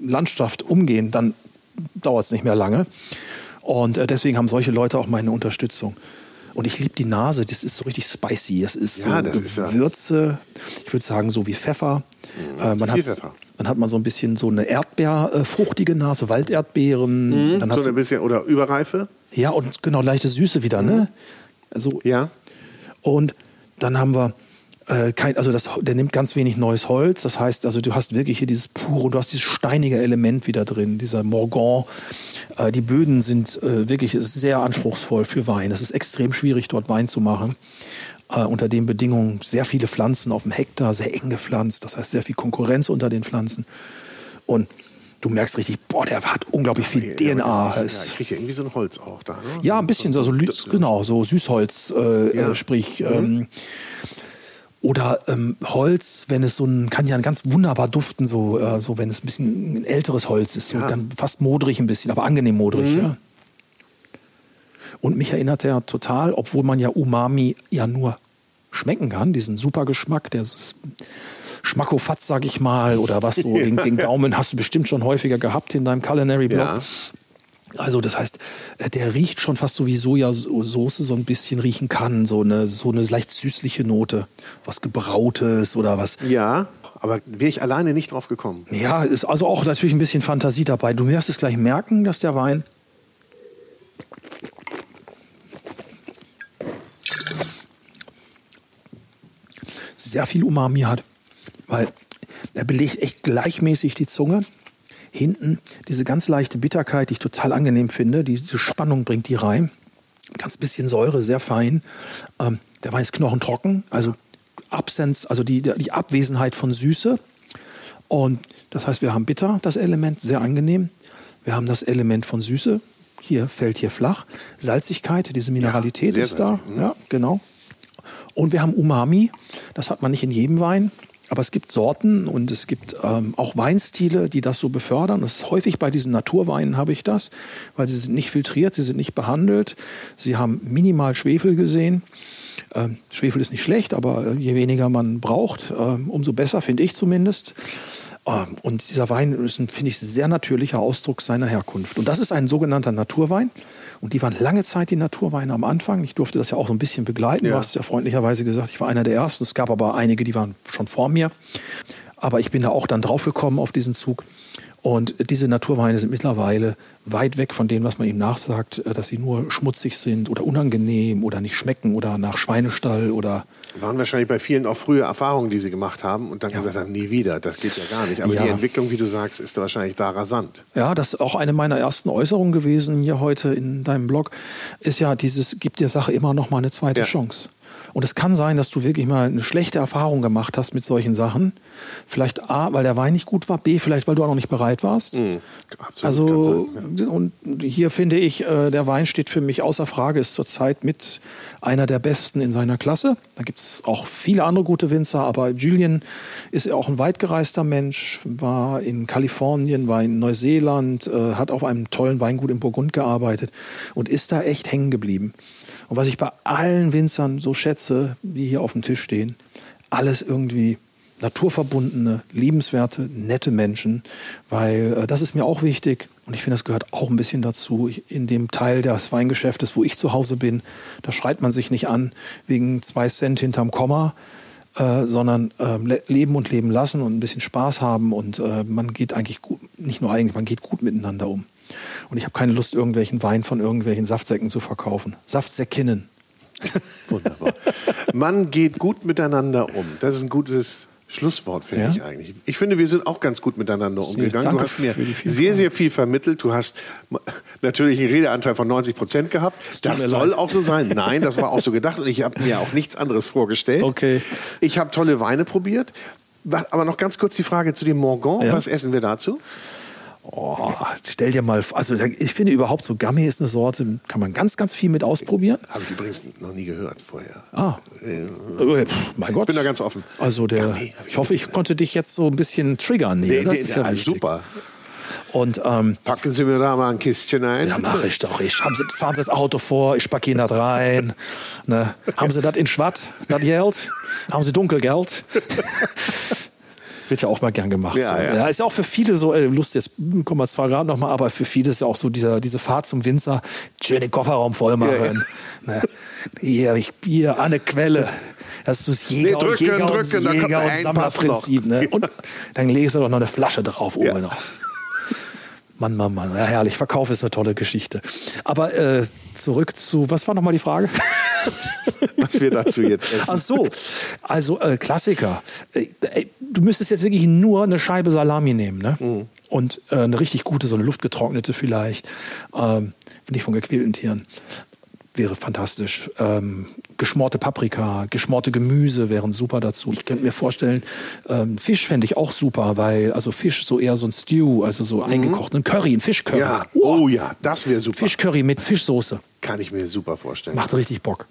Landschaft umgehen, dann dauert es nicht mehr lange. Und äh, deswegen haben solche Leute auch meine Unterstützung. Und ich liebe die Nase, das ist so richtig spicy. Das ist ja, so das Gewürze, ist ja. ich würde sagen so wie Pfeffer. Mhm, äh, man hat Pfeffer. Dann hat man so ein bisschen so eine Erdbeerfruchtige äh, Nase, Walderdbeeren. Mhm, dann so ein bisschen, oder Überreife? Ja, und genau, leichte Süße wieder, ne? Mhm. Also, ja. Und dann haben wir äh, kein, also das, der nimmt ganz wenig neues Holz. Das heißt, also du hast wirklich hier dieses pure, du hast dieses steinige Element wieder drin, dieser Morgan. Äh, die Böden sind äh, wirklich sehr anspruchsvoll für Wein. Es ist extrem schwierig, dort Wein zu machen. Äh, unter den Bedingungen sehr viele Pflanzen auf dem Hektar, sehr eng gepflanzt. Das heißt, sehr viel Konkurrenz unter den Pflanzen. Und du merkst richtig, boah, der hat unglaublich viel Ja, DNA. ja, ich kriege irgendwie so ein Holz auch da. Ne? ja, ein bisschen, so, also genau, so Süßholz, äh, Ja. sprich. Ähm, oder ähm, Holz, wenn es so ein, kann ja ganz wunderbar duften, so, äh, so wenn es ein bisschen ein älteres Holz ist, so Ja. dann fast modrig ein bisschen, aber angenehm modrig, ja. Und mich erinnert er total, obwohl man ja Umami ja nur schmecken kann, diesen super Geschmack, der Schmackofatz, sag ich mal, oder was so, den, den Gaumen hast du bestimmt schon häufiger gehabt in deinem Culinary Blog. Ja. Also das heißt, äh, der riecht schon fast so wie Sojasauce so ein bisschen riechen kann, so eine, so eine leicht süßliche Note, was gebrautes oder was. ja, aber wäre ich alleine nicht drauf gekommen. Ja, ist also auch natürlich ein bisschen Fantasie dabei. Du wirst es gleich merken, dass der Wein sehr viel Umami hat, weil er belegt echt gleichmäßig die Zunge. Hinten diese ganz leichte Bitterkeit, die ich total angenehm finde, diese Spannung bringt die rein. Ganz bisschen Säure, sehr fein. Ähm, der Wein ist knochentrocken, also Absenz, also die, die Abwesenheit von Süße. Und das heißt, wir haben bitter, das Element, sehr angenehm. Wir haben das Element von Süße, hier fällt hier flach. Salzigkeit, diese Mineralität sehr ist da. salzig, mhm. Ja, genau. Und wir haben Umami, das hat man nicht in jedem Wein. Aber es gibt Sorten und es gibt ähm, auch Weinstile, die das so befördern. Das ist häufig bei diesen Naturweinen habe ich das, weil sie sind nicht filtriert, sie sind nicht behandelt, sie haben minimal Schwefel gesehen. Ähm, Schwefel ist nicht schlecht, aber äh, je weniger man braucht, ähm, umso besser, finde ich zumindest. Ähm, und dieser Wein ist ein, finde ich, sehr natürlicher Ausdruck seiner Herkunft. Und das ist ein sogenannter Naturwein. Und die waren lange Zeit die Naturweine am Anfang. Ich durfte das ja auch so ein bisschen begleiten. Ja. Du hast ja freundlicherweise gesagt, ich war einer der Ersten. Es gab aber einige, die waren schon vor mir. Aber ich bin da auch dann draufgekommen auf diesen Zug. Und diese Naturweine sind mittlerweile weit weg von dem, was man ihm nachsagt, äh, dass sie nur schmutzig sind oder unangenehm oder nicht schmecken oder nach Schweinestall oder Waren wahrscheinlich bei vielen auch frühe Erfahrungen, die sie gemacht haben und dann Ja. gesagt haben, nie wieder, das geht ja gar nicht. Aber Ja. die Entwicklung, wie du sagst, ist wahrscheinlich da rasant. Ja, das ist auch eine meiner ersten Äußerungen gewesen hier heute in deinem Blog, ist ja dieses, gib der Sache immer noch mal eine zweite Ja. Chance. Und es kann sein, dass du wirklich mal eine schlechte Erfahrung gemacht hast mit solchen Sachen. Vielleicht A, weil der Wein nicht gut war, B, vielleicht, weil du auch noch nicht bereit warst. Absolut, kann Also, sein, und hier finde ich, äh, der Wein steht für mich außer Frage, ist zurzeit mit einer der besten in seiner Klasse. Da gibt es auch viele andere gute Winzer, aber Julian ist auch ein weitgereister Mensch, war in Kalifornien, war in Neuseeland, äh, hat auf einem tollen Weingut in Burgund gearbeitet und ist da echt hängen geblieben. Und was ich bei allen Winzern so schätze, die hier auf dem Tisch stehen, alles irgendwie naturverbundene, liebenswerte, nette Menschen, weil äh, das ist mir auch wichtig und ich finde, das gehört auch ein bisschen dazu. Ich, in dem Teil des Weingeschäftes, wo ich zu Hause bin, da schreit man sich nicht an wegen zwei Cent hinterm Komma, äh, sondern äh, le leben und leben lassen und ein bisschen Spaß haben und äh, man geht eigentlich gut, nicht nur eigentlich, man geht gut miteinander um. Und ich habe keine Lust, irgendwelchen Wein von irgendwelchen Saftsäcken zu verkaufen. Saftsäckinnen. Wunderbar. Man geht gut miteinander um. Das ist ein gutes Schlusswort, finde Ja? ich eigentlich. Ich finde, wir sind auch ganz gut miteinander umgegangen. du hast mir sehr, sehr viel vermittelt. Du hast natürlich einen Redeanteil von 90 Prozent gehabt. Das mir soll leid. auch so sein. Nein, das war auch so gedacht und ich habe mir auch nichts anderes vorgestellt. Okay. Ich habe tolle Weine probiert. Aber noch ganz kurz die Frage zu dem Morgon. Ja. Was essen wir dazu? Oh, stell dir mal, vor- also ich finde überhaupt so Gamay ist eine Sorte, kann man ganz, ganz viel mit ausprobieren. Habe ich übrigens noch nie gehört vorher. Ah, Äh, pff, mein Gott. bin da ganz offen. Also der, hab ich ich hoffe, ich konnte dich jetzt so ein bisschen triggern. Hier. das der, ist der, ja wichtig. super. Und ähm, Packen Sie mir da mal ein Kistchen ein. ja, mache ich doch. Ich, haben Sie, fahren Sie das Auto vor, ich packe Ihnen das rein. Ne? Haben Sie das in Schwatt, das Geld? Haben Sie Dunkelgeld? Wird ja auch mal gern gemacht. Ja, so. ja. ist ja auch für viele so, äh, Lust, jetzt kommen wir zwar gerade nochmal, aber für viele ist ja auch so dieser, diese Fahrt zum Winzer, schön den Kofferraum voll machen. Ne? Hier, ich Bier an eine Quelle. Das ist das Jäger, Nee, drücken, und, Jäger drücken, und, Jäger und Sammlerprinzip. Ne? Und dann legst du doch noch eine Flasche drauf oben Ja. noch. Mann, Mann, Mann. Ja, herrlich. Verkauf ist eine tolle Geschichte. Aber äh, zurück zu, was war nochmal die Frage? Was wir dazu jetzt essen. Ach so, also äh, Klassiker. Äh, äh, du müsstest jetzt wirklich nur eine Scheibe Salami nehmen, ne? Mhm. Und äh, eine richtig gute, so eine luftgetrocknete vielleicht, ähm, nicht von gequälten Tieren. Wäre fantastisch. Ähm, geschmorte Paprika, geschmorte Gemüse wären super dazu. Ich könnte mir vorstellen, ähm, Fisch fände ich auch super, weil, also Fisch so eher so ein Stew, also so eingekocht, ein Curry, ein Fischcurry. Mhm. ja, oh ja, das wäre super. Fischcurry mit Fischsoße. Kann ich mir super vorstellen. Macht richtig Bock.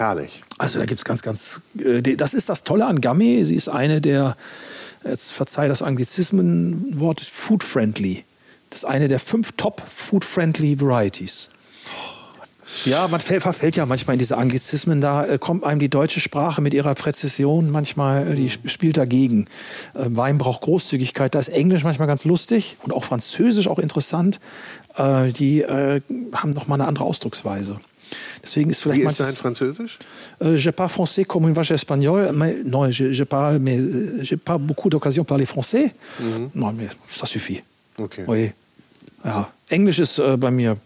Herrlich. Also da gibt es ganz, ganz. Äh, das ist das Tolle an Gamme. Sie ist eine der, jetzt verzeih das Anglizismenwort, food-friendly. Das ist eine der fünf top food-friendly Varieties. Ja, man fäll- verfällt ja manchmal in diese Anglizismen. Da äh, kommt einem die deutsche Sprache mit ihrer Präzision manchmal, äh, die sp- spielt dagegen. Wein braucht Großzügigkeit. Da ist Englisch manchmal ganz lustig und auch Französisch auch interessant. Die haben noch mal eine andere Ausdrucksweise. Deswegen ist vielleicht Wie ist manches- dein Französisch? Euh, je parle français comme une vache espagnole, mais non, je, je parle, mais euh, j'ai pas beaucoup d'occasion de parler français. Non, mais ça suffit. Mhm. Okay. Oui. Ja, Englisch ist äh, bei mir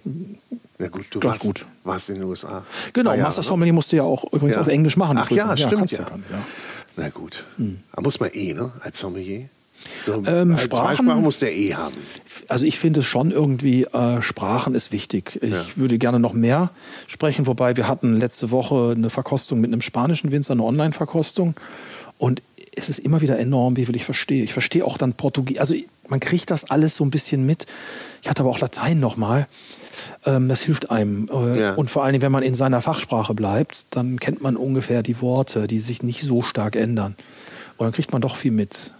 Na gut, du Ganz warst, gut. warst in den USA. genau. Paar Jahre, Master ne? Sommelier musste ja auch übrigens Ja. auf Englisch machen. Ach ja, stimmt ja. du ja. Na gut. Da muss man eh, ne? Als Sommelier. So, Ähm, als Sprachen- muss der eh haben. Also ich finde es schon irgendwie, äh, Sprachen ist wichtig. Ich würde gerne noch mehr sprechen, wobei wir hatten letzte Woche eine Verkostung mit einem spanischen Winzer, eine Online-Verkostung. Und es ist immer wieder enorm, wie viel ich verstehe. Ich verstehe auch dann Portugiesisch. Also man kriegt das alles so ein bisschen mit. Ich hatte aber auch Latein nochmal. Ähm, das hilft einem. Äh, Ja. Und vor allen Dingen, wenn man in seiner Fachsprache bleibt, dann kennt man ungefähr die Worte, die sich nicht so stark ändern. Und dann kriegt man doch viel mit.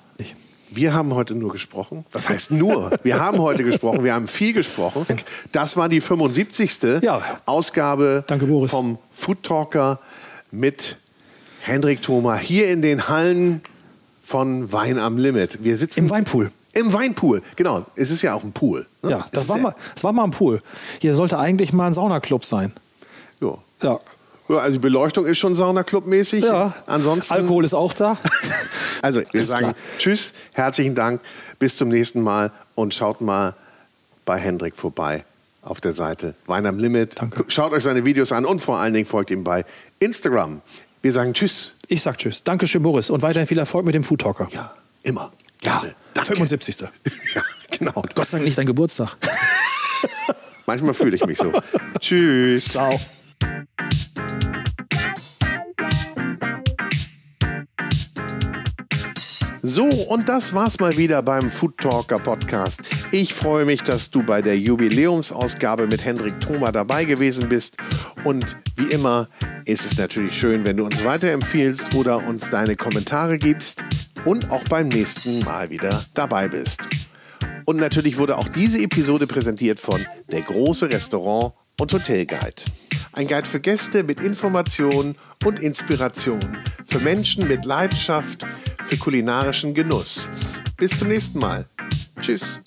Wir haben heute nur gesprochen. Was heißt nur? Wir haben heute gesprochen. Wir haben viel gesprochen. Das war die 75. Ja. Ausgabe Danke, vom Food Talker mit Hendrik Thoma hier in den Hallen von Wein am Limit. Wir sitzen Im Weinpool. Im Weinpool, genau. Es ist ja auch ein Pool. ne? Ja, das war, mal, das war mal ein Pool. Hier sollte eigentlich mal ein Saunaclub sein. Ja. Ja. Ja, Also die Beleuchtung ist schon Saunaclub-mäßig. ja. Ansonsten. Alkohol ist auch da. Also, wir Ist sagen klar. Tschüss, herzlichen Dank, bis zum nächsten Mal und schaut mal bei Hendrik vorbei auf der Seite Wein am Limit. Danke. Schaut euch seine Videos an und vor allen Dingen folgt ihm bei Instagram. Wir sagen Tschüss. Ich sag Tschüss. Dankeschön, Boris. Und weiterhin viel Erfolg mit dem Food Talker. Ja, immer. Ja, Gerne. Danke. 75. Ja, genau. Gott sei Dank nicht dein Geburtstag. Manchmal fühle ich mich so. Tschüss. Ciao. So, und das war's mal wieder beim Food Talker Podcast. Ich freue mich, dass du bei der Jubiläumsausgabe mit Hendrik Thoma dabei gewesen bist. Und wie immer ist es natürlich schön, wenn du uns weiterempfiehlst oder uns deine Kommentare gibst und auch beim nächsten Mal wieder dabei bist. Und natürlich wurde auch diese Episode präsentiert von Der große Restaurant und Hotelguide. Ein Guide für Gäste mit Informationen und Inspiration. Für Menschen mit Leidenschaft für kulinarischen Genuss. Bis zum nächsten Mal. Tschüss.